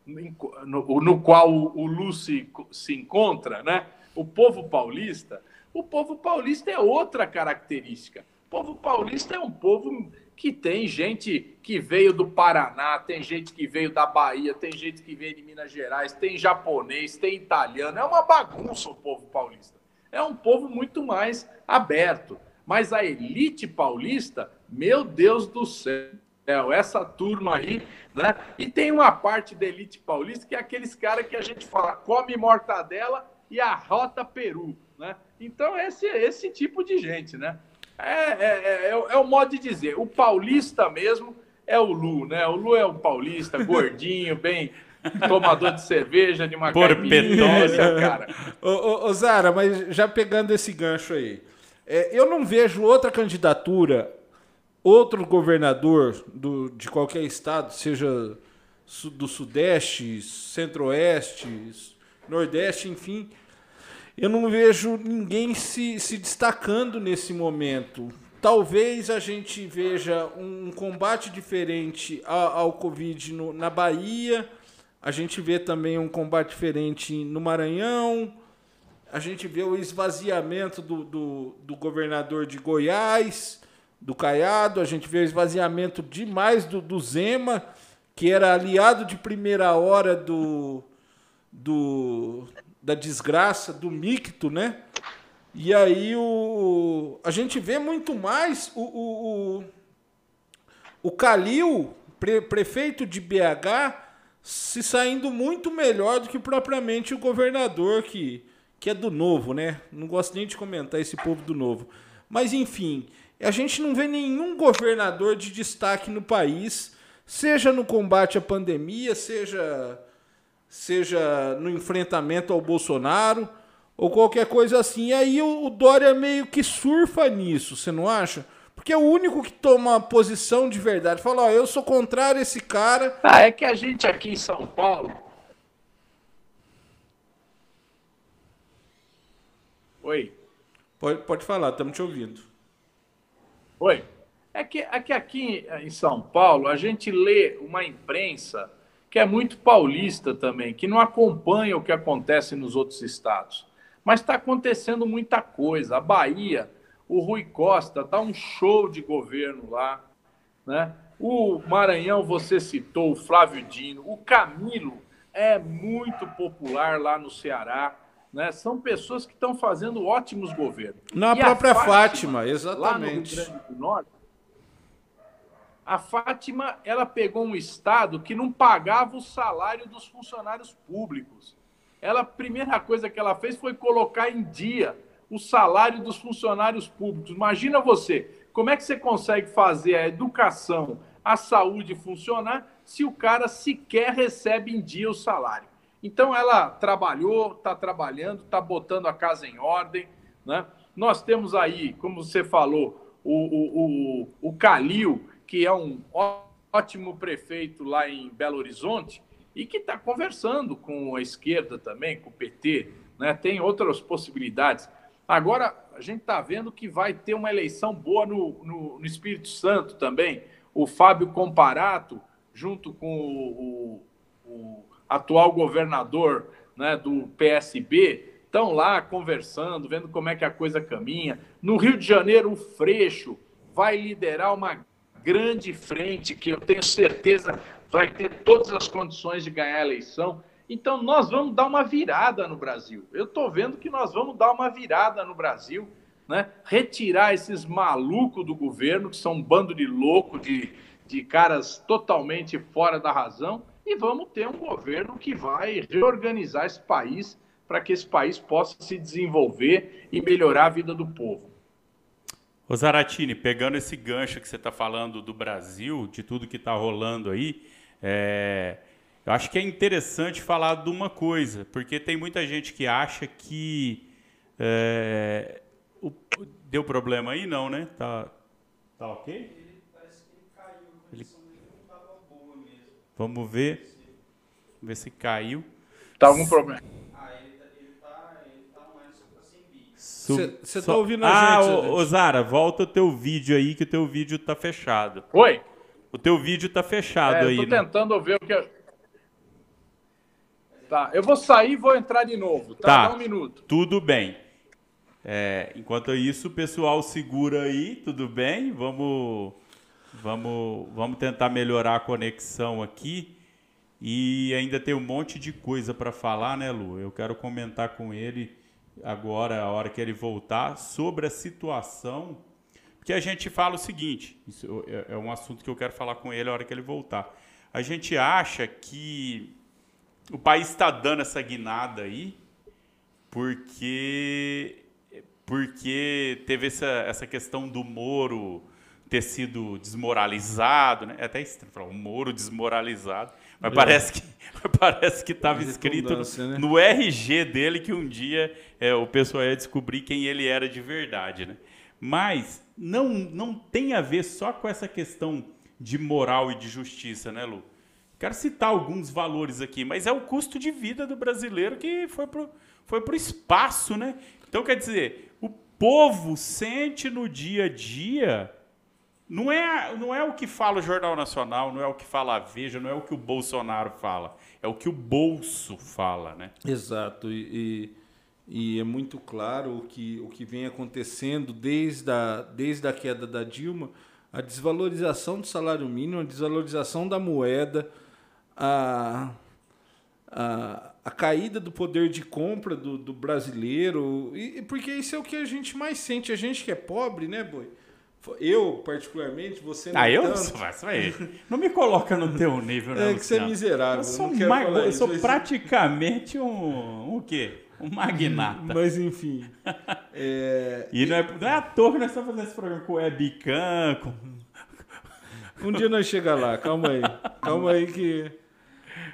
no, no qual o Lúcio se encontra, né? o povo paulista, o povo paulista é outra característica. O povo paulista é um povo que tem gente que veio do Paraná, tem gente que veio da Bahia, tem gente que veio de Minas Gerais, tem japonês, tem italiano. É uma bagunça o povo paulista. É um povo muito mais aberto. Mas a elite paulista, meu Deus do céu, essa turma aí, né? E tem uma parte da elite paulista que é aqueles caras que a gente fala, come mortadela e a Rota Peru, né? Então, esse, esse tipo de gente, né? É, é, é, é, o modo de dizer. O paulista mesmo é o Lu, né? O Lu é um paulista, gordinho, bem tomador de cerveja, de uma caipirinha, cara. Ô, ô, ô, Zara, mas já pegando esse gancho aí, é, eu não vejo outra candidatura, outro governador do, de qualquer estado, seja do Sudeste, Centro-Oeste, Nordeste, enfim. Eu não vejo ninguém se, se destacando nesse momento. Talvez a gente veja um combate diferente ao, ao Covid no, na Bahia, a gente vê também um combate diferente no Maranhão, a gente vê o esvaziamento do, do, do governador de Goiás, do Caiado, a gente vê o esvaziamento demais do, do Zema, que era aliado de primeira hora do, do, da desgraça, do micto, né? E aí o, a gente vê muito mais o, o, o, o Calil, pre, prefeito de BH, se saindo muito melhor do que propriamente o governador que, que é do novo, né? Não gosto nem de comentar esse povo do novo. Mas enfim, a gente não vê nenhum governador de destaque no país, seja no combate à pandemia, seja seja no enfrentamento ao Bolsonaro ou qualquer coisa assim. E aí o, Dória meio que surfa nisso, você não acha? Porque é o único que toma posição de verdade. Fala, ó, eu sou contrário a esse cara. Ah, é que a gente aqui em São Paulo. Oi. Pode, pode falar, estamos te ouvindo. Oi. É que, é que aqui em São Paulo a gente lê uma imprensa que é muito paulista também, que não acompanha o que acontece nos outros estados. Mas está acontecendo muita coisa. A Bahia, o Rui Costa, dá um show de governo lá. Né? O Maranhão, você citou, o Flávio Dino. O Camilo é muito popular lá no Ceará. Né? São pessoas que estão fazendo ótimos governos. Na e própria Fátima, Fátima, exatamente. Lá no Rio Grande do Norte, a Fátima ela pegou um estado que não pagava o salário dos funcionários públicos. Ela, a primeira coisa que ela fez foi colocar em dia o salário dos funcionários públicos. Imagina você, como é que você consegue fazer a educação, a saúde funcionar se o cara sequer recebe em dia o salário? Então ela trabalhou, está trabalhando, está botando a casa em ordem. Né? Nós temos aí, como você falou, o, o, o, o Calil, que é um ótimo prefeito lá em Belo Horizonte e que está conversando com a esquerda também, com o PT, né? tem outras possibilidades. Agora, a gente está vendo que vai ter uma eleição boa no, no, no, Espírito Santo também. O Fábio Comparato, junto com o, o, o atual governador né, do PSB, estão lá conversando, vendo como é que a coisa caminha. No Rio de Janeiro, o Freixo vai liderar uma grande frente que eu tenho certeza vai ter todas as condições de ganhar a eleição. Então, nós vamos dar uma virada no Brasil. Eu estou vendo que nós vamos dar uma virada no Brasil, né? retirar esses malucos do governo, que são um bando de louco, de, de caras totalmente fora da razão, e vamos ter um governo que vai reorganizar esse país para que esse país possa se desenvolver e melhorar a vida do povo. Ô Zaratini, pegando esse gancho que você está falando do Brasil, de tudo que está rolando aí, é, eu acho que é interessante falar de uma coisa, porque tem muita gente que acha que. É, o, deu problema aí? Não, né? Tá, tá ok? Ele parece que ele caiu, a condição ele... dele não estava boa mesmo. Vamos ver. Vamos ver se caiu. Tá algum problema. Você tá ouvindo a ah, gente? Ah, ô, Zara, volta o teu vídeo aí, que o teu vídeo tá fechado. Oi? O teu vídeo tá fechado é, aí. Eu tô né? tentando ver o que. Tá, eu vou sair e vou entrar de novo, tá? tá Dá um minuto. Tudo bem. É, enquanto isso, o pessoal segura aí, tudo bem? Vamos, vamos, vamos tentar melhorar a conexão aqui. E ainda tem um monte de coisa para falar, né, Lu? Eu quero comentar com ele agora, a hora que ele voltar, sobre a situação porque a gente fala o seguinte, é, é um assunto que eu quero falar com ele a hora que ele voltar. A gente acha que o país está dando essa guinada aí porque porque teve essa, essa questão do Moro ter sido desmoralizado, né? É até estranho falar, o Moro desmoralizado, mas é. parece que parece que estava escrito no, né? no, RG dele que um dia é, o pessoal ia descobrir quem ele era de verdade, né? Mas não, não tem a ver só com essa questão de moral e de justiça, né, Lu? Quero citar alguns valores aqui, mas é o custo de vida do brasileiro que foi para foi o espaço, né? Então, quer dizer, o povo sente no dia a dia. Não é, não é o que fala o Jornal Nacional, não é o que fala a Veja, não é o que o Bolsonaro fala. É o que o bolso fala, né? Exato. E, e e é muito claro o que, o que vem acontecendo desde a, desde a queda da Dilma, a desvalorização do salário mínimo, a desvalorização da moeda, a, a, a caída do poder de compra do, do brasileiro, e, porque isso é o que a gente mais sente, a gente que é pobre, né, Boi? Eu, particularmente, você não. Ah, eu? Tanto. Não me coloca no teu nível, né? É que você é miserável. Eu sou, eu sou praticamente um. Um quê? Um magnata. Mas enfim. É... E não é, não é à toa que nós estamos fazendo esse programa com o Webcam. Com... Um dia nós chegamos lá, calma aí. Calma aí que.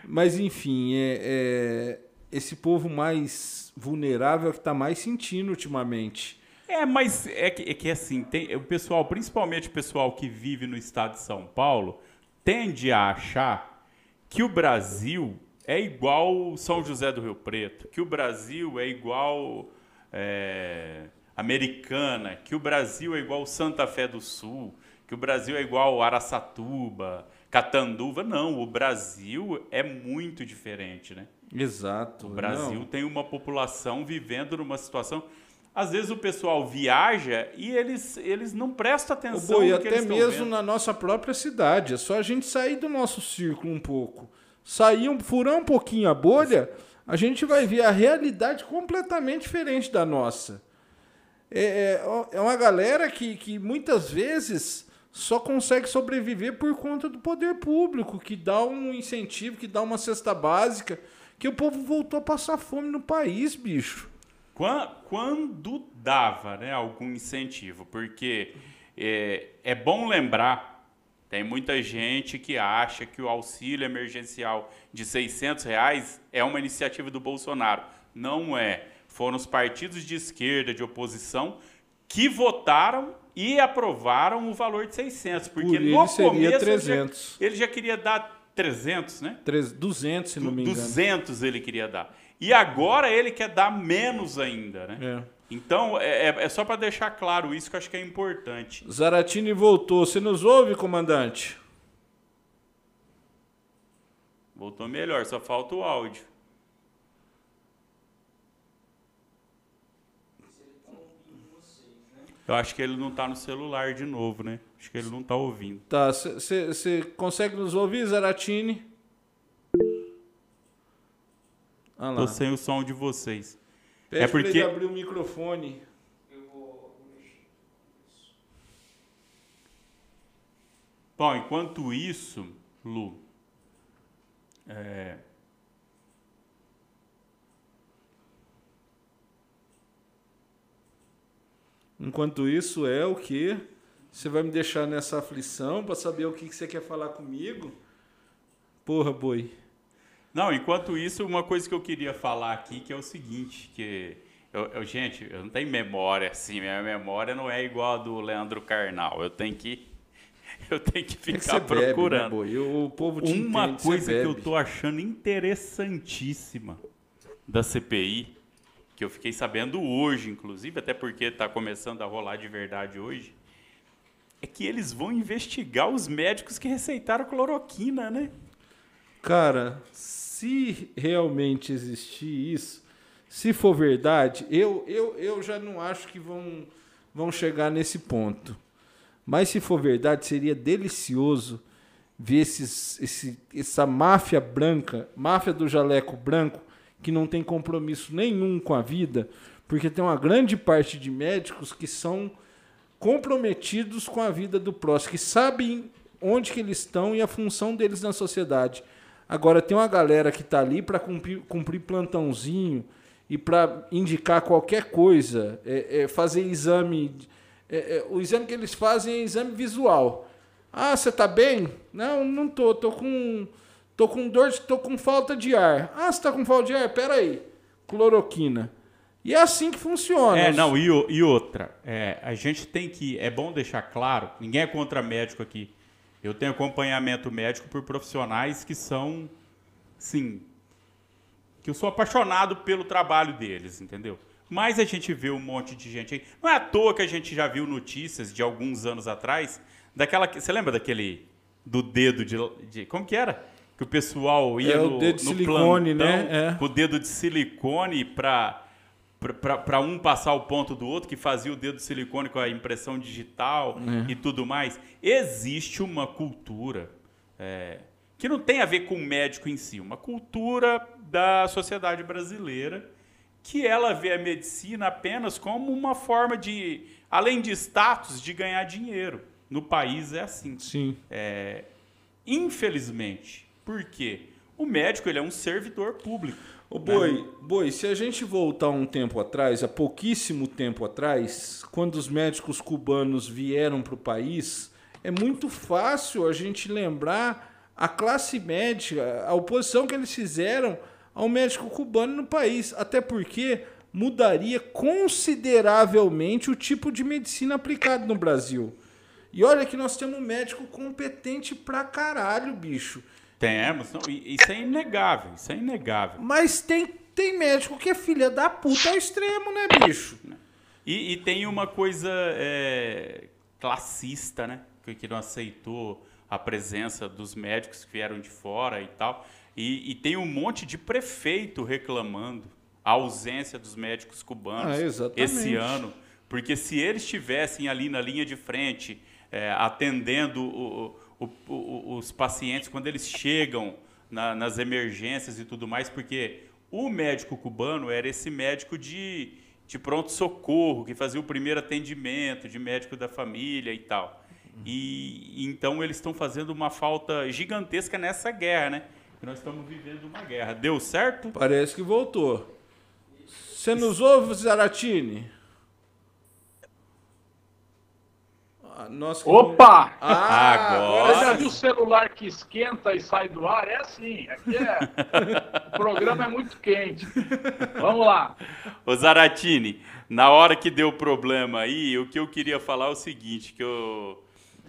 Mas enfim, é, é... esse povo mais vulnerável é que está mais sentindo ultimamente. É, mas é que, é que assim, tem, o pessoal, principalmente o pessoal que vive no estado de São Paulo, tende a achar que o Brasil é igual São José do Rio Preto, que o Brasil é igual é, Americana, que o Brasil é igual Santa Fé do Sul, que o Brasil é igual Araçatuba, Catanduva. Não, o Brasil é muito diferente, né? Exato. O Brasil não. tem uma população vivendo numa situação às vezes o pessoal viaja e eles, eles não prestam atenção. Boi, até mesmo na nossa própria cidade. É só a gente sair do nosso círculo um pouco sair, um, furar um pouquinho a bolha, a gente vai ver a realidade completamente diferente da nossa. É, é, é uma galera que, que muitas vezes só consegue sobreviver por conta do poder público, que dá um incentivo, que dá uma cesta básica, que o povo voltou a passar fome no país, bicho. Quando dava né, algum incentivo, porque é, é bom lembrar tem muita gente que acha que o auxílio emergencial de 600 reais é uma iniciativa do Bolsonaro. Não é. Foram os partidos de esquerda, de oposição, que votaram e aprovaram o valor de 600. Porque Por no começo 300. Ele, já, ele já queria dar 300, né? 200, se não me engano. 200 ele queria dar. E agora ele quer dar menos ainda, né? É. Então, é, é- é só para deixar claro isso que eu acho que é importante. Zaratini voltou. Você nos ouve, comandante? Voltou melhor, só falta o áudio. Eu acho que ele não tá no celular de novo, né? Acho que ele não tá ouvindo. Tá, você consegue nos ouvir, Zaratini? Ah. Tô sem o som de vocês. Pede é pra porque- ele abrir o microfone. Bom, enquanto isso, Lu, é, Enquanto isso, é o que? Você vai me deixar nessa aflição pra saber o que que você quer falar comigo? Porra, boi. Não, enquanto isso, uma coisa que eu queria falar aqui, que é o seguinte, que eu, eu- gente, eu não tenho memória assim, minha memória não é igual a do Leandro Carnal. Eu tenho que eu tenho que É que ficar bebe, né, procurando. boi? O povo te Uma entende, coisa que eu bebe. tô achando interessantíssima da CPI, que eu fiquei sabendo hoje, inclusive, até porque está começando a rolar de verdade hoje, é que eles vão investigar os médicos que receitaram cloroquina, né? Cara, se realmente existir isso, se for verdade, eu, eu, eu já não acho que vão, vão chegar nesse ponto. Mas se for verdade, seria delicioso ver esses, esse, essa máfia branca, máfia do jaleco branco, que não tem compromisso nenhum com a vida, porque tem uma grande parte de médicos que são comprometidos com a vida do próximo, que sabem onde que eles estão e a função deles na sociedade. Agora tem uma galera que está ali para cumprir, cumprir plantãozinho e para indicar qualquer coisa, é, é, fazer exame. é, é, o exame que eles fazem é exame visual. Ah, você tá bem? Não, não tô. Tô com, tô com dor, tô com falta de ar. Ah, você tá com falta de ar? Pera aí. Cloroquina. E é assim que funciona. É, não, e, e outra, é, a gente tem que, é bom deixar claro, ninguém é contra médico aqui. Eu tenho acompanhamento médico por profissionais que são, sim, que eu sou apaixonado pelo trabalho deles, entendeu? Mas a gente vê um monte de gente aí. Não é à toa que a gente já viu notícias de alguns anos atrás, daquela, que- você lembra daquele, do dedo de, de como que era? Que o pessoal ia É, o no, dedo de silicone, plantão né? É. com o dedo de silicone para para um passar o ponto do outro, que fazia o dedo de silicone com a impressão digital É. e tudo mais. Existe uma cultura é, que não tem a ver com o médico em si, uma cultura da sociedade brasileira que ela vê a medicina apenas como uma forma de, além de status, de ganhar dinheiro. No país é assim. Sim. É, infelizmente. Por quê? O médico ele é um servidor público. Ô Boi, Boi, se a gente voltar um tempo atrás, há pouquíssimo tempo atrás, quando os médicos cubanos vieram para o país, é muito fácil a gente lembrar a classe médica, a oposição que eles fizeram ao médico cubano no país. Até porque mudaria consideravelmente o tipo de medicina aplicado no Brasil. E olha que nós temos um médico competente pra caralho, bicho. Temos, não, isso é inegável, isso é inegável. Mas tem, tem médico que é filha da puta ao extremo, né, bicho? E, e tem uma coisa é, classista, né? Que, que não aceitou a presença dos médicos que vieram de fora e tal. E, e tem um monte de prefeito reclamando a ausência dos médicos cubanos Ah, esse ano. Porque se eles estivessem ali na linha de frente, é, atendendo o- o- o- os pacientes quando eles chegam na- nas emergências e tudo mais, porque o médico cubano era esse médico de, de pronto-socorro, que fazia o primeiro atendimento, de médico da família e tal. E então eles estão fazendo uma falta gigantesca nessa guerra, né? Que nós estamos vivendo uma guerra. Deu certo? Parece que voltou. Você nos ouve, Zaratini? Ah, que Opa! Ah, Agora. Você já viu o celular que esquenta e sai do ar? É assim. Aqui é. o programa é muito quente. Vamos lá. Ô Zaratini, na hora que deu problema aí, o que eu queria falar é o seguinte, que eu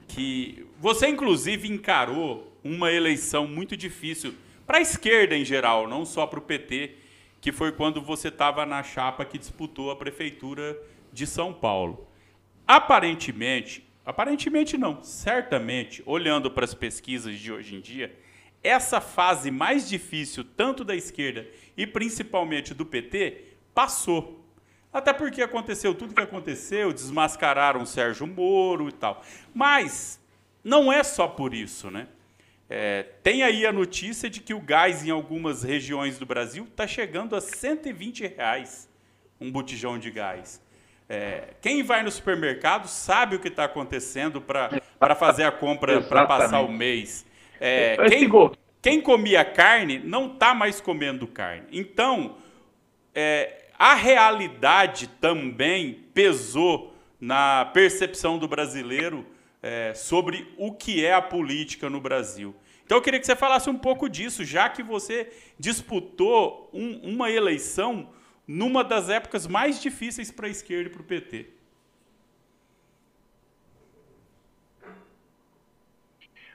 que você inclusive encarou uma eleição muito difícil para a esquerda em geral, não só para o PT, que foi quando você estava na chapa que disputou a prefeitura de São Paulo. Aparentemente, aparentemente não, certamente, olhando para as pesquisas de hoje em dia, essa fase mais difícil, tanto da esquerda e principalmente do PT, passou. Até porque aconteceu tudo que aconteceu, desmascararam o Sérgio Moro e tal. Mas não é só por isso, né? É, tem aí a notícia de que o gás em algumas regiões do Brasil está chegando a 120 reais um botijão de gás. É, quem vai no supermercado sabe o que está acontecendo para fazer a compra para passar o mês. É, quem, quem, comia carne não está mais comendo carne. Então, é, a realidade também pesou na percepção do brasileiro é, sobre o que é a política no Brasil. Então eu queria que você falasse um pouco disso, já que você disputou um, uma eleição numa das épocas mais difíceis para a esquerda e para o PT.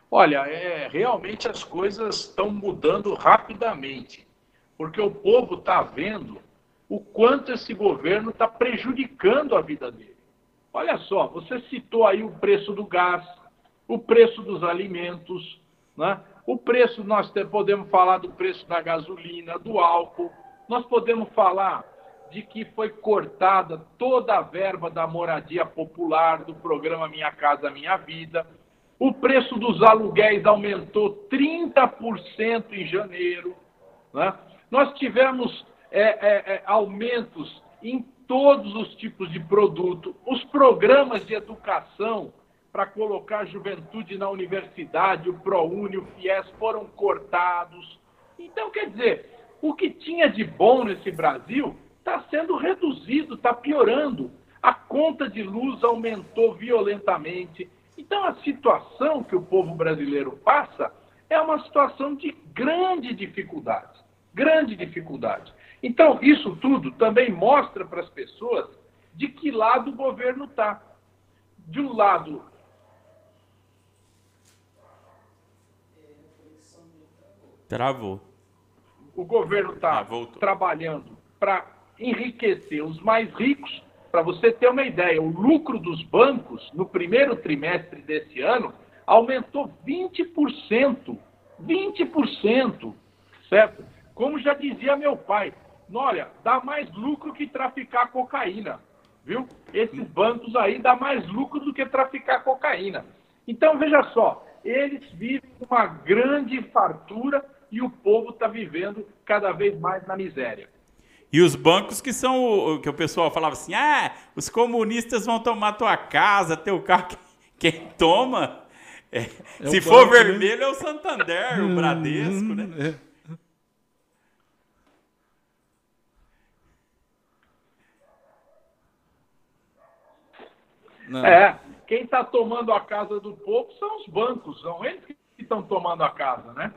Olha, é, realmente as coisas estão mudando rapidamente, porque o povo está vendo o quanto esse governo está prejudicando a vida dele. Olha só, você citou aí o preço do gás, o preço dos alimentos, né? o preço, nós podemos falar do preço da gasolina, do álcool, nós podemos falar de que foi cortada toda a verba da moradia popular do programa Minha Casa Minha Vida. O preço dos aluguéis aumentou 30% em janeiro. Né? Nós tivemos é, é, é, aumentos em todos os tipos de produto. Os programas de educação para colocar a juventude na universidade, o ProUni, o FIES, foram cortados. Então, quer dizer, o que tinha de bom nesse Brasil está sendo reduzido, está piorando. A conta de luz aumentou violentamente. Então, a situação que o povo brasileiro passa é uma situação de grande dificuldade. Grande dificuldade. Então, isso tudo também mostra para as pessoas de que lado o governo está. De um lado, Travou. O governo está ah, trabalhando para enriquecer os mais ricos. Para você ter uma ideia, o lucro dos bancos no primeiro trimestre desse ano aumentou 20%. 20%, certo? Como já dizia meu pai, olha, dá mais lucro que traficar cocaína, viu? Esses bancos aí dá mais lucro do que traficar cocaína. Então, veja só, eles vivem uma grande fartura e o povo está vivendo cada vez mais na miséria. E os bancos que são o que o pessoal falava assim: ah, os comunistas vão tomar tua casa, teu carro. Quem toma, é, é se for banco, né? vermelho, né? é o Santander, o Bradesco, né? É. Não. É, quem está tomando a casa do povo são os bancos, são eles que estão tomando a casa, né?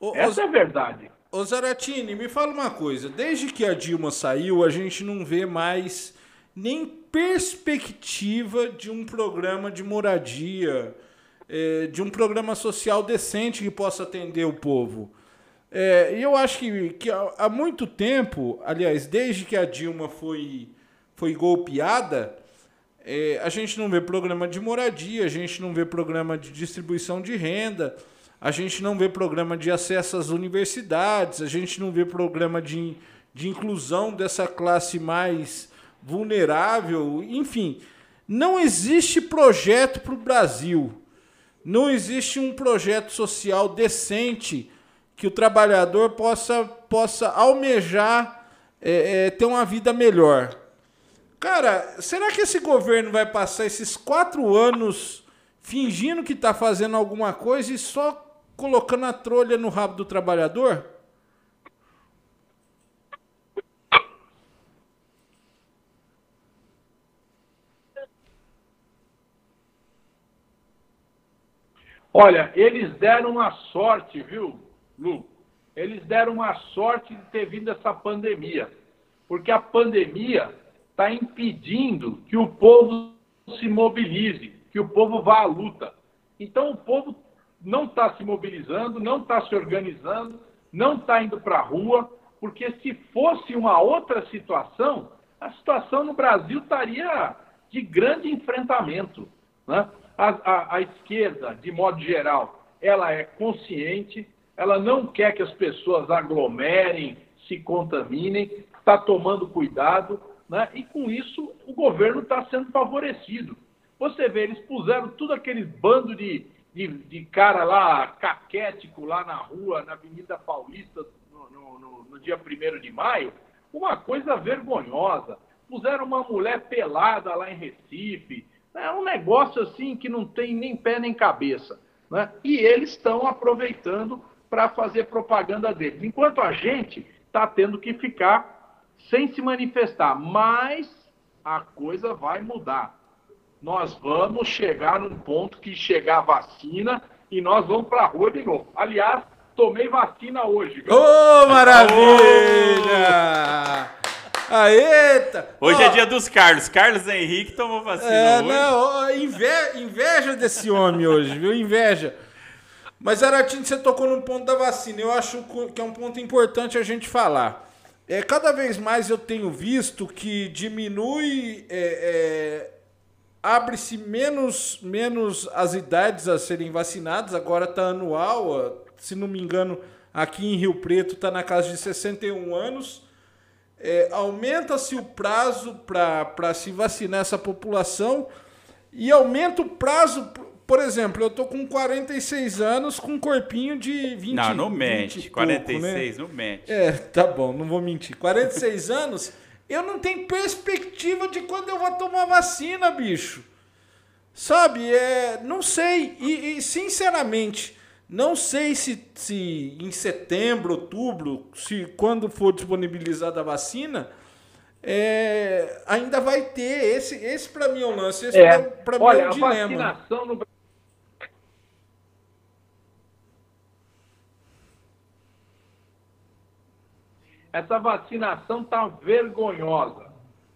O, Essa o, é a verdade. Ô Zaratini, me fala uma coisa. Desde que a Dilma saiu, a gente não vê mais nem perspectiva de um programa de moradia, é, de um programa social decente que possa atender o povo. É, e eu acho que, que há muito tempo, aliás, desde que a Dilma foi, foi golpeada, é, a gente não vê programa de moradia, a gente não vê programa de distribuição de renda a gente não vê programa de acesso às universidades, a gente não vê programa de, de inclusão dessa classe mais vulnerável, enfim. Não existe projeto para o Brasil. Não existe um projeto social decente que o trabalhador possa, possa almejar é, é, ter uma vida melhor. Cara, será que esse governo vai passar esses quatro anos fingindo que está fazendo alguma coisa e só colocando a trolha no rabo do trabalhador? Olha, eles deram uma sorte, viu, Lu? Eles deram uma sorte de ter vindo essa pandemia. Porque a pandemia está impedindo que o povo se mobilize, que o povo vá à luta. Então o povo não está se mobilizando, não está se organizando, não está indo para a rua, porque se fosse uma outra situação, a situação no Brasil estaria de grande enfrentamento. Né? A, a, a esquerda, de modo geral, ela é consciente, ela não quer que as pessoas aglomerem, se contaminem, está tomando cuidado, né? e com isso o governo está sendo favorecido. Você vê, eles puseram tudo aqueles bando de, de, de, cara lá, caquético, lá na rua, na Avenida Paulista, no, no, no, no dia 1 de maio, uma coisa vergonhosa. Puseram uma mulher pelada lá em Recife. É um negócio assim que não tem nem pé nem cabeça. Né? E eles estão aproveitando para fazer propaganda deles. Enquanto a gente está tendo que ficar sem se manifestar. Mas a coisa vai mudar. Nós vamos chegar num ponto que chegar a vacina e nós vamos para a rua de novo. Aliás, tomei vacina hoje. Ô, oh, maravilha! Aeta! Hoje oh. é dia dos Carlos. Carlos Henrique tomou vacina é, hoje. Não, inveja, inveja desse homem hoje, viu? Inveja. Mas, Aratinho, você tocou no ponto da vacina. Eu acho que é um ponto importante a gente falar. É, cada vez mais eu tenho visto que diminui é, é, abre-se menos, menos as idades a serem vacinadas, agora está anual, se não me engano, aqui em Rio Preto está na casa de 61 anos. É, Aumenta-se o prazo para se vacinar essa população e aumenta o prazo. Por exemplo, eu tô com 46 anos com um corpinho de 20 Não, não mente. 46, pouco, né? não mente. É, tá bom, não vou mentir. 46 anos eu não tenho perspectiva de quando eu vou tomar vacina, bicho. Sabe, é, não sei. E, e sinceramente, não sei se, se em setembro, outubro, se quando for disponibilizada a vacina, é, ainda vai ter. Esse, esse para mim é o lance. Esse é, para mim é um dilema. Vacinação no essa vacinação está vergonhosa.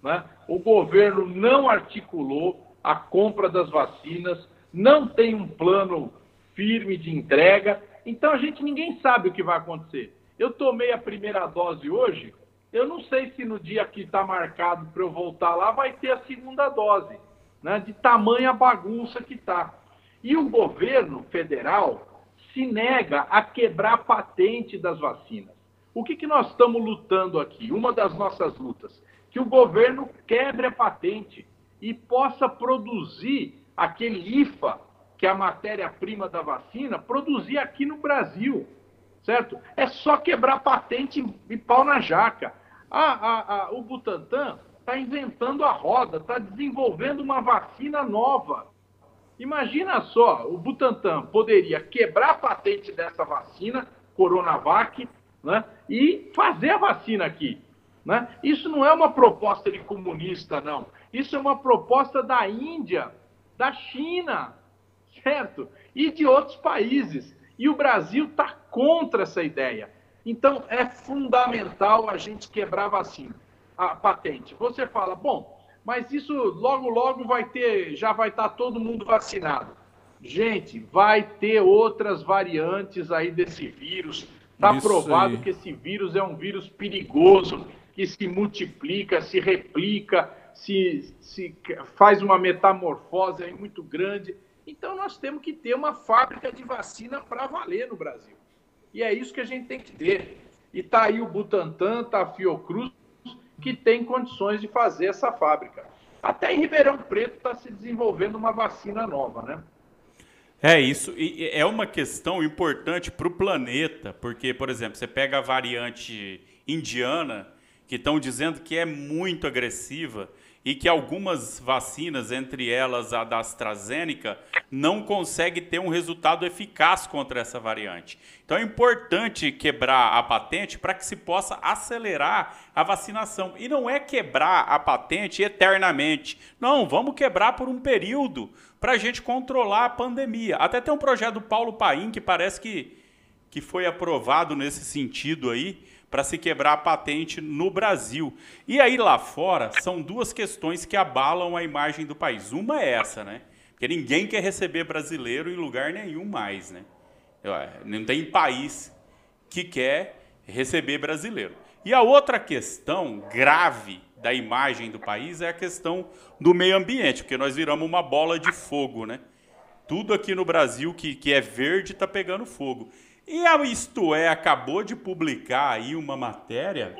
Né? O governo não articulou a compra das vacinas, não tem um plano firme de entrega, então a gente ninguém sabe o que vai acontecer. Eu tomei a primeira dose hoje, eu não sei se no dia que está marcado para eu voltar lá vai ter a segunda dose, né? de tamanha bagunça que está. E o governo federal se nega a quebrar a patente das vacinas. O que, que nós estamos lutando aqui? Uma das nossas lutas. Que o governo quebre a patente e possa produzir aquele IFA, que é a matéria-prima da vacina, produzir aqui no Brasil. Certo? É só quebrar patente e pau na jaca. Ah, ah, ah, o Butantan está inventando a roda, está desenvolvendo uma vacina nova. Imagina só, o Butantan poderia quebrar a patente dessa vacina, Coronavac, né? e fazer a vacina aqui. Né? Isso não é uma proposta de comunista, não. Isso é uma proposta da Índia, da China, certo? E de outros países. E o Brasil está contra essa ideia. Então, é fundamental a gente quebrar a vacina, a patente. Você fala, bom, mas isso logo, logo vai ter, já vai estar tá todo mundo vacinado. Gente, vai ter outras variantes aí desse vírus Está provado aí. que esse vírus é um vírus perigoso, que se multiplica, se replica, se, se faz uma metamorfose aí muito grande. Então nós temos que ter uma fábrica de vacina para valer no Brasil. E é isso que a gente tem que ter. E está aí o Butantan, está a Fiocruz, que tem condições de fazer essa fábrica. Até em Ribeirão Preto está se desenvolvendo uma vacina nova, né? É isso, e é uma questão importante para o planeta, porque, por exemplo, você pega a variante indiana, que estão dizendo que é muito agressiva e que algumas vacinas, entre elas a da AstraZeneca, não consegue ter um resultado eficaz contra essa variante. Então é importante quebrar a patente para que se possa acelerar a vacinação. E não é quebrar a patente eternamente. Não, vamos quebrar por um período para a gente controlar a pandemia. Até tem um projeto do Paulo Paim que parece que, que foi aprovado nesse sentido aí, para se quebrar a patente no Brasil. E aí lá fora são duas questões que abalam a imagem do país. Uma é essa, né? Porque ninguém quer receber brasileiro em lugar nenhum mais, né? Não tem país que quer receber brasileiro. E a outra questão grave da imagem do país é a questão do meio ambiente, porque nós viramos uma bola de fogo, né? Tudo aqui no Brasil que, que é verde está pegando fogo. E a Isto É acabou de publicar aí uma matéria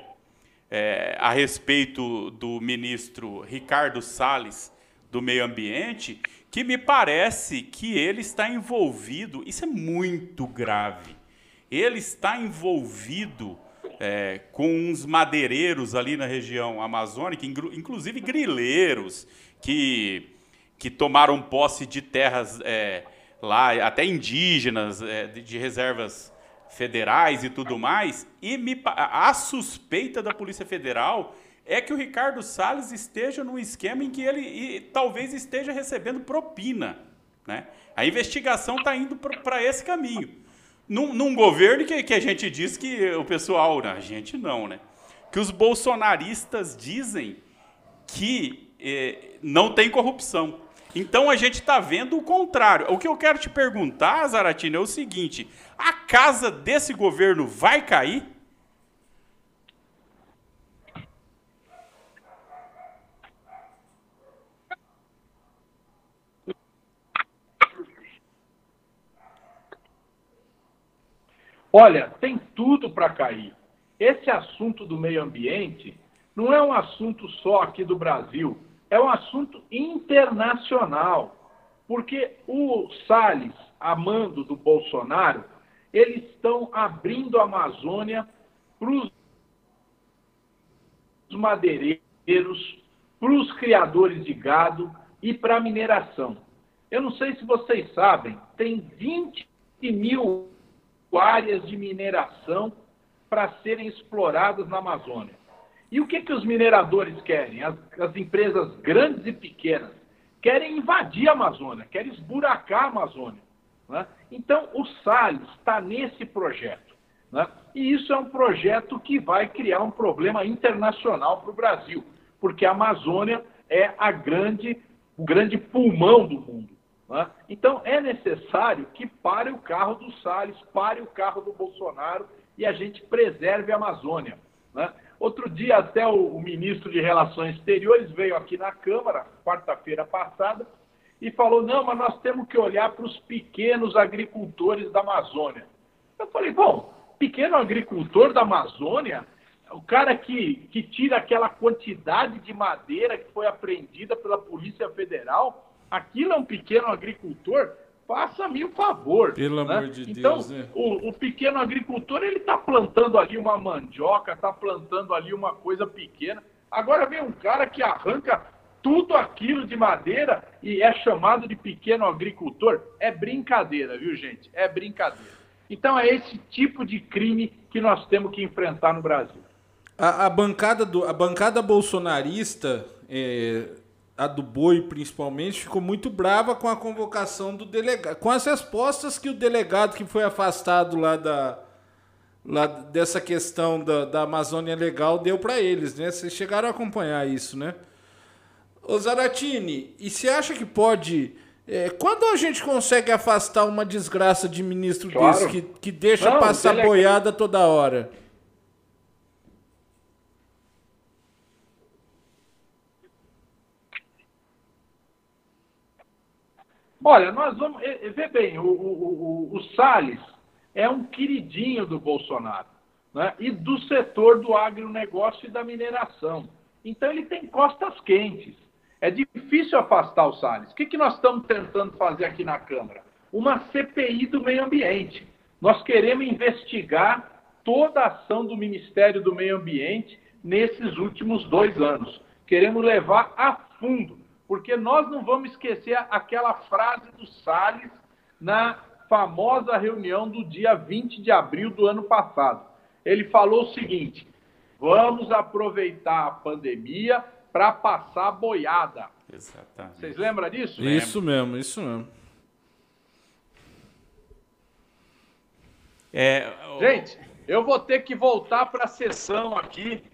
é, a respeito do ministro Ricardo Salles do Meio Ambiente, que me parece que ele está envolvido, isso é muito grave, ele está envolvido é, com uns madeireiros ali na região amazônica, inclusive grileiros, que, que tomaram posse de terras é, lá, até indígenas, é, de, de reservas federais e tudo mais, e me, a suspeita da Polícia Federal é que o Ricardo Salles esteja num esquema em que ele e, talvez esteja recebendo propina. Né? A investigação está indo para esse caminho. Num, num governo que, que, a gente diz que o pessoal, a gente não, né? Que os bolsonaristas dizem que eh, não tem corrupção. Então a gente está vendo o contrário. O que eu quero te perguntar, Zaratina, é o seguinte: a casa desse governo vai cair? Olha, tem tudo para cair. Esse assunto do meio ambiente não é um assunto só aqui do Brasil, é um assunto internacional. Porque o Salles, amando do Bolsonaro, eles estão abrindo a Amazônia para os madeireiros, para os criadores de gado e para a mineração. Eu não sei se vocês sabem, tem 20 mil áreas de mineração para serem exploradas na Amazônia. E o que, que os mineradores querem? As, as empresas grandes e pequenas querem invadir a Amazônia, querem esburacar a Amazônia. Né? Então, o Salles está nesse projeto. Né? E isso é um projeto que vai criar um problema internacional para o Brasil, porque a Amazônia é a grande, o grande pulmão do mundo. Né? Então, é necessário que pare o carro do Salles, pare o carro do Bolsonaro e a gente preserve a Amazônia. Né? Outro dia, até o, ministro de Relações Exteriores veio aqui na Câmara, quarta-feira passada, e falou: não, mas nós temos que olhar para os pequenos agricultores da Amazônia. Eu falei: bom, pequeno agricultor da Amazônia, o cara que, que tira aquela quantidade de madeira que foi apreendida pela Polícia Federal aquilo é um pequeno agricultor, faça-me o um favor. Pelo né? amor de então, Deus, né? O, o, pequeno agricultor, ele está plantando ali uma mandioca, está plantando ali uma coisa pequena. Agora vem um cara que arranca tudo aquilo de madeira e é chamado de pequeno agricultor. É brincadeira, viu, gente? É brincadeira. Então é esse tipo de crime que nós temos que enfrentar no Brasil. A, a bancada, do, a bancada bolsonarista é, a do Boi principalmente, ficou muito brava com a convocação do delegado, com as respostas que o delegado que foi afastado lá da lá dessa questão da, da Amazônia Legal deu para eles, né? Vocês chegaram a acompanhar isso, né? Ô Zaratini, e você acha que pode é, quando a gente consegue afastar uma desgraça de ministro claro. desse que, que deixa Não, passar delegado... boiada toda hora? Olha, nós vamos. Vê bem, o, o, o, o Salles é um queridinho do Bolsonaro né? e do setor do agronegócio e da mineração. Então ele tem costas quentes. É difícil afastar o Salles. O que, que nós estamos tentando fazer aqui na Câmara? Uma CPI do meio ambiente. Nós queremos investigar toda a ação do Ministério do Meio Ambiente nesses últimos dois anos. Queremos levar a fundo porque nós não vamos esquecer aquela frase do Salles na famosa reunião do dia 20 de abril do ano passado. Ele falou o seguinte: vamos aproveitar a pandemia para passar boiada. Exatamente. Vocês lembram disso? Isso mesmo, isso mesmo. É, Gente, eu vou ter que voltar para a sessão aqui.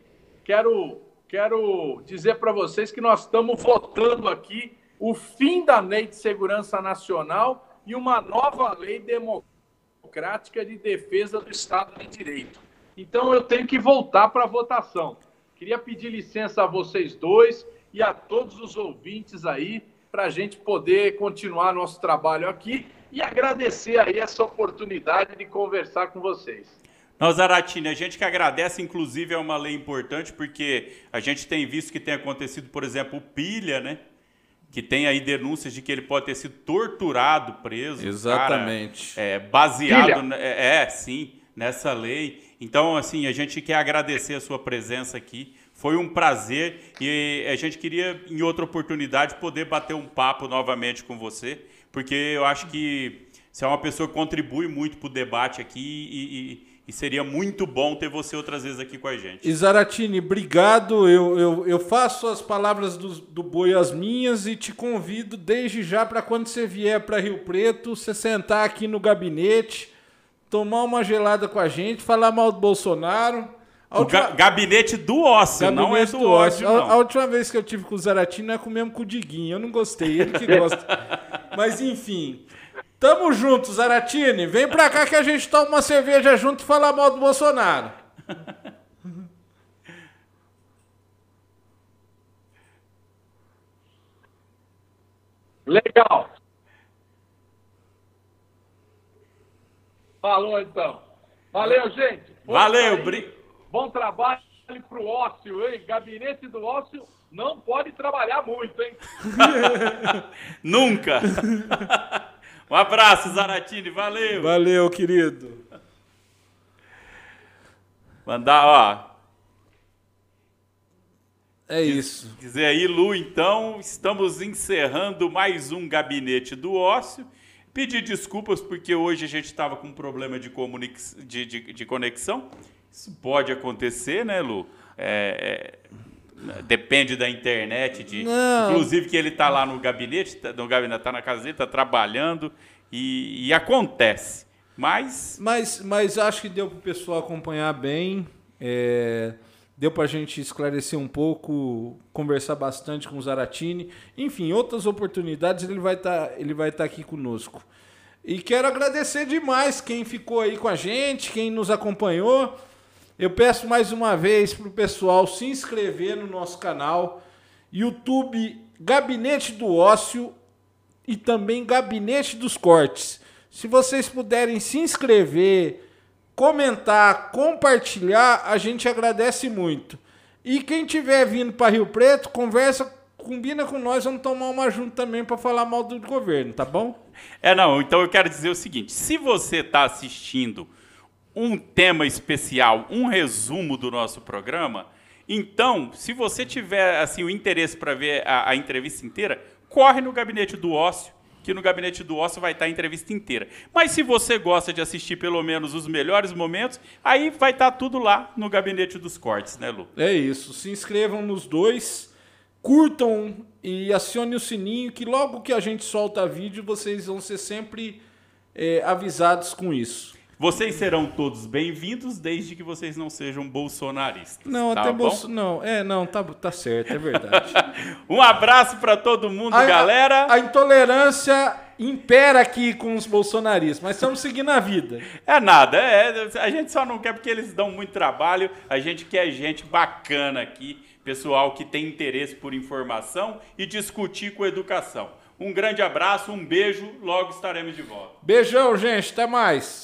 Quero quero dizer para vocês que nós estamos votando aqui o fim da Lei de Segurança Nacional e uma nova lei democrática de defesa do Estado de Direito. Então eu tenho que voltar para a votação. Queria pedir licença a vocês dois e a todos os ouvintes aí para a gente poder continuar nosso trabalho aqui e agradecer aí essa oportunidade de conversar com vocês. Não, Zaratini, a gente que agradece, inclusive, é uma lei importante, porque a gente tem visto que tem acontecido, por exemplo, o Pilha, né? Que tem aí denúncias de que ele pode ter sido torturado, preso. Exatamente. Cara, é, baseado, é, é, sim, nessa lei. Então, assim, a gente quer agradecer a sua presença aqui. Foi um prazer e a gente queria, em outra oportunidade, poder bater um papo novamente com você, porque eu acho que você é uma pessoa que contribui muito para o debate aqui e, e e seria muito bom ter você outras vezes aqui com a gente. Isaratini, obrigado. Eu, eu, eu faço as palavras do, do Boi as minhas e te convido desde já para quando você vier para Rio Preto, você sentar aqui no gabinete, tomar uma gelada com a gente, falar mal do Bolsonaro. O última... gabinete do ócio, gabinete não é do, do ócio. ócio a, a, última vez que eu tive com o Zaratini é com mesmo com o Diguinho. Eu não gostei, ele que gosta. Mas enfim. Tamo junto, Zaratini. Vem pra cá que a gente toma uma cerveja junto e fala mal do Bolsonaro. Legal. Falou então. Valeu, gente. Bom Valeu, Bri... Bom trabalho pro ócio, hein? Gabinete do ócio não pode trabalhar muito, hein? Nunca. Um abraço, Zaratini, valeu. Valeu, querido. Mandar, ó. É isso. Dizer aí, Lu, então, estamos encerrando mais um gabinete do ócio. Pedir desculpas porque hoje a gente estava com um problema de, de, de, de, conexão. Isso pode acontecer, né, Lu? É, é Depende da internet, de, inclusive que ele está lá no gabinete, tá, no gabinete, está na casa dele, está trabalhando e, e, acontece. Mas... mas, mas acho que deu para o pessoal acompanhar bem, é, deu para a gente esclarecer um pouco, conversar bastante com o Zaratini. Enfim, outras oportunidades ele vai estar tá, ele vai estar tá aqui conosco. E quero agradecer demais quem ficou aí com a gente, quem nos acompanhou. Eu peço mais uma vez para o pessoal se inscrever no nosso canal, YouTube Gabinete do Ócio e também Gabinete dos Cortes. Se vocês puderem se inscrever, comentar, compartilhar, a gente agradece muito. E quem tiver vindo para Rio Preto, conversa, combina com nós, vamos tomar uma junto também para falar mal do governo, tá bom? É, não, então eu quero dizer o seguinte: se você está assistindo um tema especial, um resumo do nosso programa. Então, se você tiver assim o interesse para ver a, a, entrevista inteira, corre no gabinete do ócio, que no gabinete do ócio vai estar a entrevista inteira. Mas se você gosta de assistir pelo menos os melhores momentos, aí vai estar tudo lá no gabinete dos cortes, né, Lu? É isso. Se inscrevam nos dois, curtam e acione o sininho, que logo que a gente solta vídeo, vocês vão ser sempre é, avisados com isso. Vocês serão todos bem-vindos, desde que vocês não sejam bolsonaristas. Não, tá até bolso... Não, é, não, tá, tá certo, é verdade. um abraço para todo mundo, a, galera. A, a intolerância impera aqui com os bolsonaristas, mas estamos seguindo a vida. É nada, é, a gente só não quer porque eles dão muito trabalho, a gente quer gente bacana aqui, pessoal que tem interesse por informação e discutir com educação. Um grande abraço, um beijo, logo estaremos de volta. Beijão, gente, até mais.